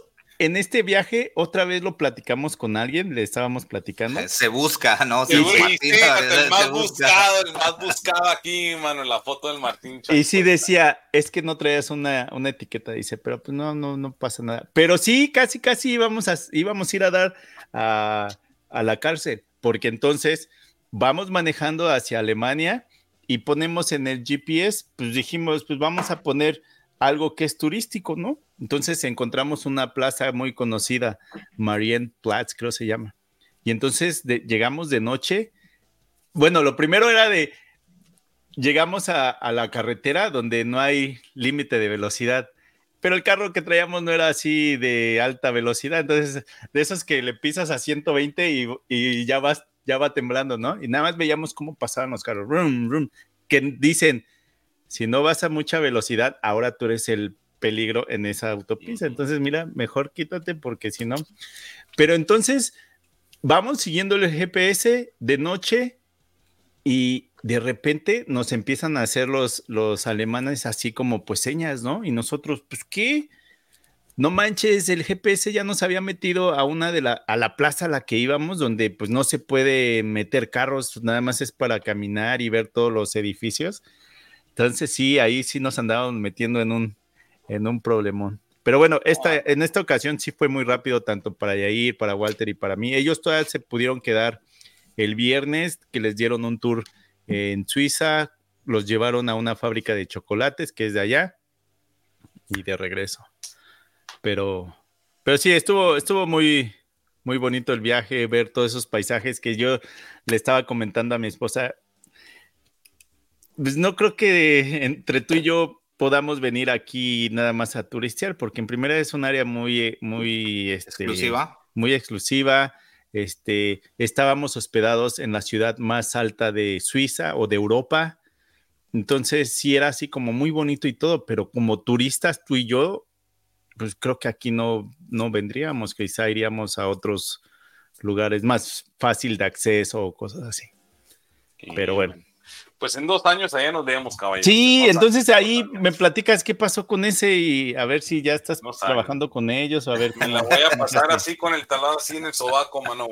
en este viaje otra vez lo platicamos con alguien, le estábamos platicando. Se busca, ¿no? Sí, Sí, güey, Martín, sí, se- el se más busca. buscado, el más buscado aquí, mano, la foto del Martín. Y sí decía, es que no traías una, una etiqueta, dice, pero pues no, no, no pasa nada. Pero sí, casi, casi íbamos a, íbamos a ir a dar a, a la cárcel, porque entonces vamos manejando hacia Alemania y ponemos en el GPS, pues dijimos, pues vamos a poner algo que es turístico, ¿no? Entonces encontramos una plaza muy conocida, Marienplatz, creo se llama. Y entonces llegamos de noche. Bueno, lo primero era de, llegamos a, la carretera donde no hay límite de velocidad, pero el carro que traíamos no era así de alta velocidad, entonces de esos que le pisas a 120 y, y ya vas, ya va temblando, ¿no? Y nada más veíamos cómo pasaban los carros, que dicen, si no vas a mucha velocidad, ahora tú eres el peligro en esa autopista, entonces mira, mejor quítate porque si no, pero entonces vamos siguiendo el GPS de noche y de repente nos empiezan a hacer los, los alemanes así como pues señas, ¿no? Y nosotros, pues, ¿qué? No manches, el GPS ya nos había metido a una de la, a la plaza a la que íbamos, donde pues no se puede meter carros, nada más es para caminar y ver todos los edificios. Entonces sí, ahí sí nos andábamos metiendo en un, en un problemón. Pero bueno, esta, en esta ocasión sí fue muy rápido, tanto para Yair, para Walter y para mí. Ellos todavía se pudieron quedar el viernes, que les dieron un tour en Suiza, los llevaron a una fábrica de chocolates que es de allá y de regreso. Pero, pero sí, estuvo, estuvo muy, muy bonito el viaje, ver todos esos paisajes que yo le estaba comentando a mi esposa. Pues no creo que entre tú y yo podamos venir aquí nada más a turistear, porque en primera es un área muy, muy este, Exclusiva. muy exclusiva. Este, estábamos hospedados en la ciudad más alta de Suiza o de Europa. Entonces, sí era así como muy bonito y todo, pero como turistas, tú y yo, pues creo que aquí no, no vendríamos, quizá iríamos a otros lugares más fácil de acceso o cosas así. Pero bueno. Pues en dos años allá nos vemos, caballero. Sí, Dos entonces años, ahí me platicas qué pasó con ese y a ver si ya estás No trabajando con ellos o a ver Me la voy a pasar así con el talado así en el sobaco, mano.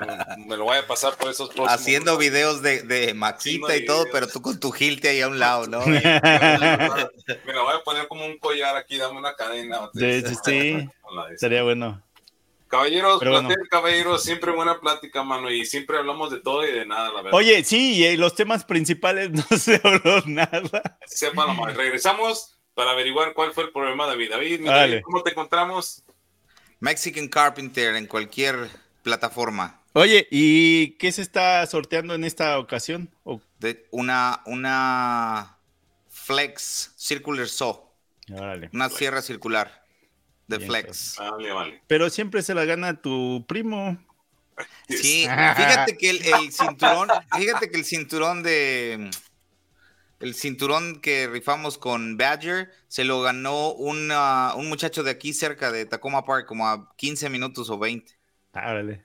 Me lo voy a pasar por esos próximos. Haciendo videos de, de maquita y todo, videos. pero tú con tu gilte ahí a un lado, ¿no? Me la voy a poner como un collar aquí, dame una cadena. Sí, sí, sí. Sería bueno. Caballeros, Pero bueno. caballeros, siempre buena plática, mano, y siempre hablamos de todo y de nada, la verdad. Oye, sí, y eh, los temas principales no se habló nada. Nomás. Regresamos para averiguar cuál fue el problema de David. David, ¿cómo te encontramos? Mexican Carpenter en cualquier plataforma. Oye, ¿y qué se está sorteando en esta ocasión? De una, una Flex Circular Saw, Órale. una sierra circular de Bien, Flex. Vale, vale. Pero siempre se la gana tu primo. Sí, fíjate que el, el cinturón, fíjate que el cinturón de el cinturón que rifamos con Badger se lo ganó una- un muchacho de aquí cerca de Tacoma Park, como a 15 minutos o 20. Órale.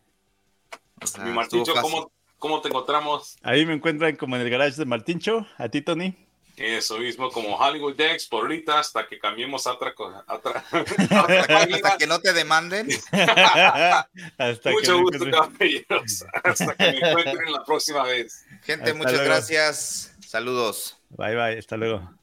O sea, Mi fácil. ¿cómo, ¿cómo te encontramos? Ahí me encuentran como en el garage de Martincho. A ti, Tony. Eso mismo, como Hollywood Dex, por ahorita, hasta que cambiemos a otra cosa. a otra- a otra Hasta que no te demanden. Hasta Mucho me gusto, encuentre- caballeros. Hasta que me encuentren la próxima vez. Gente, Hasta muchas luego. gracias. Saludos. Bye, bye. Hasta luego.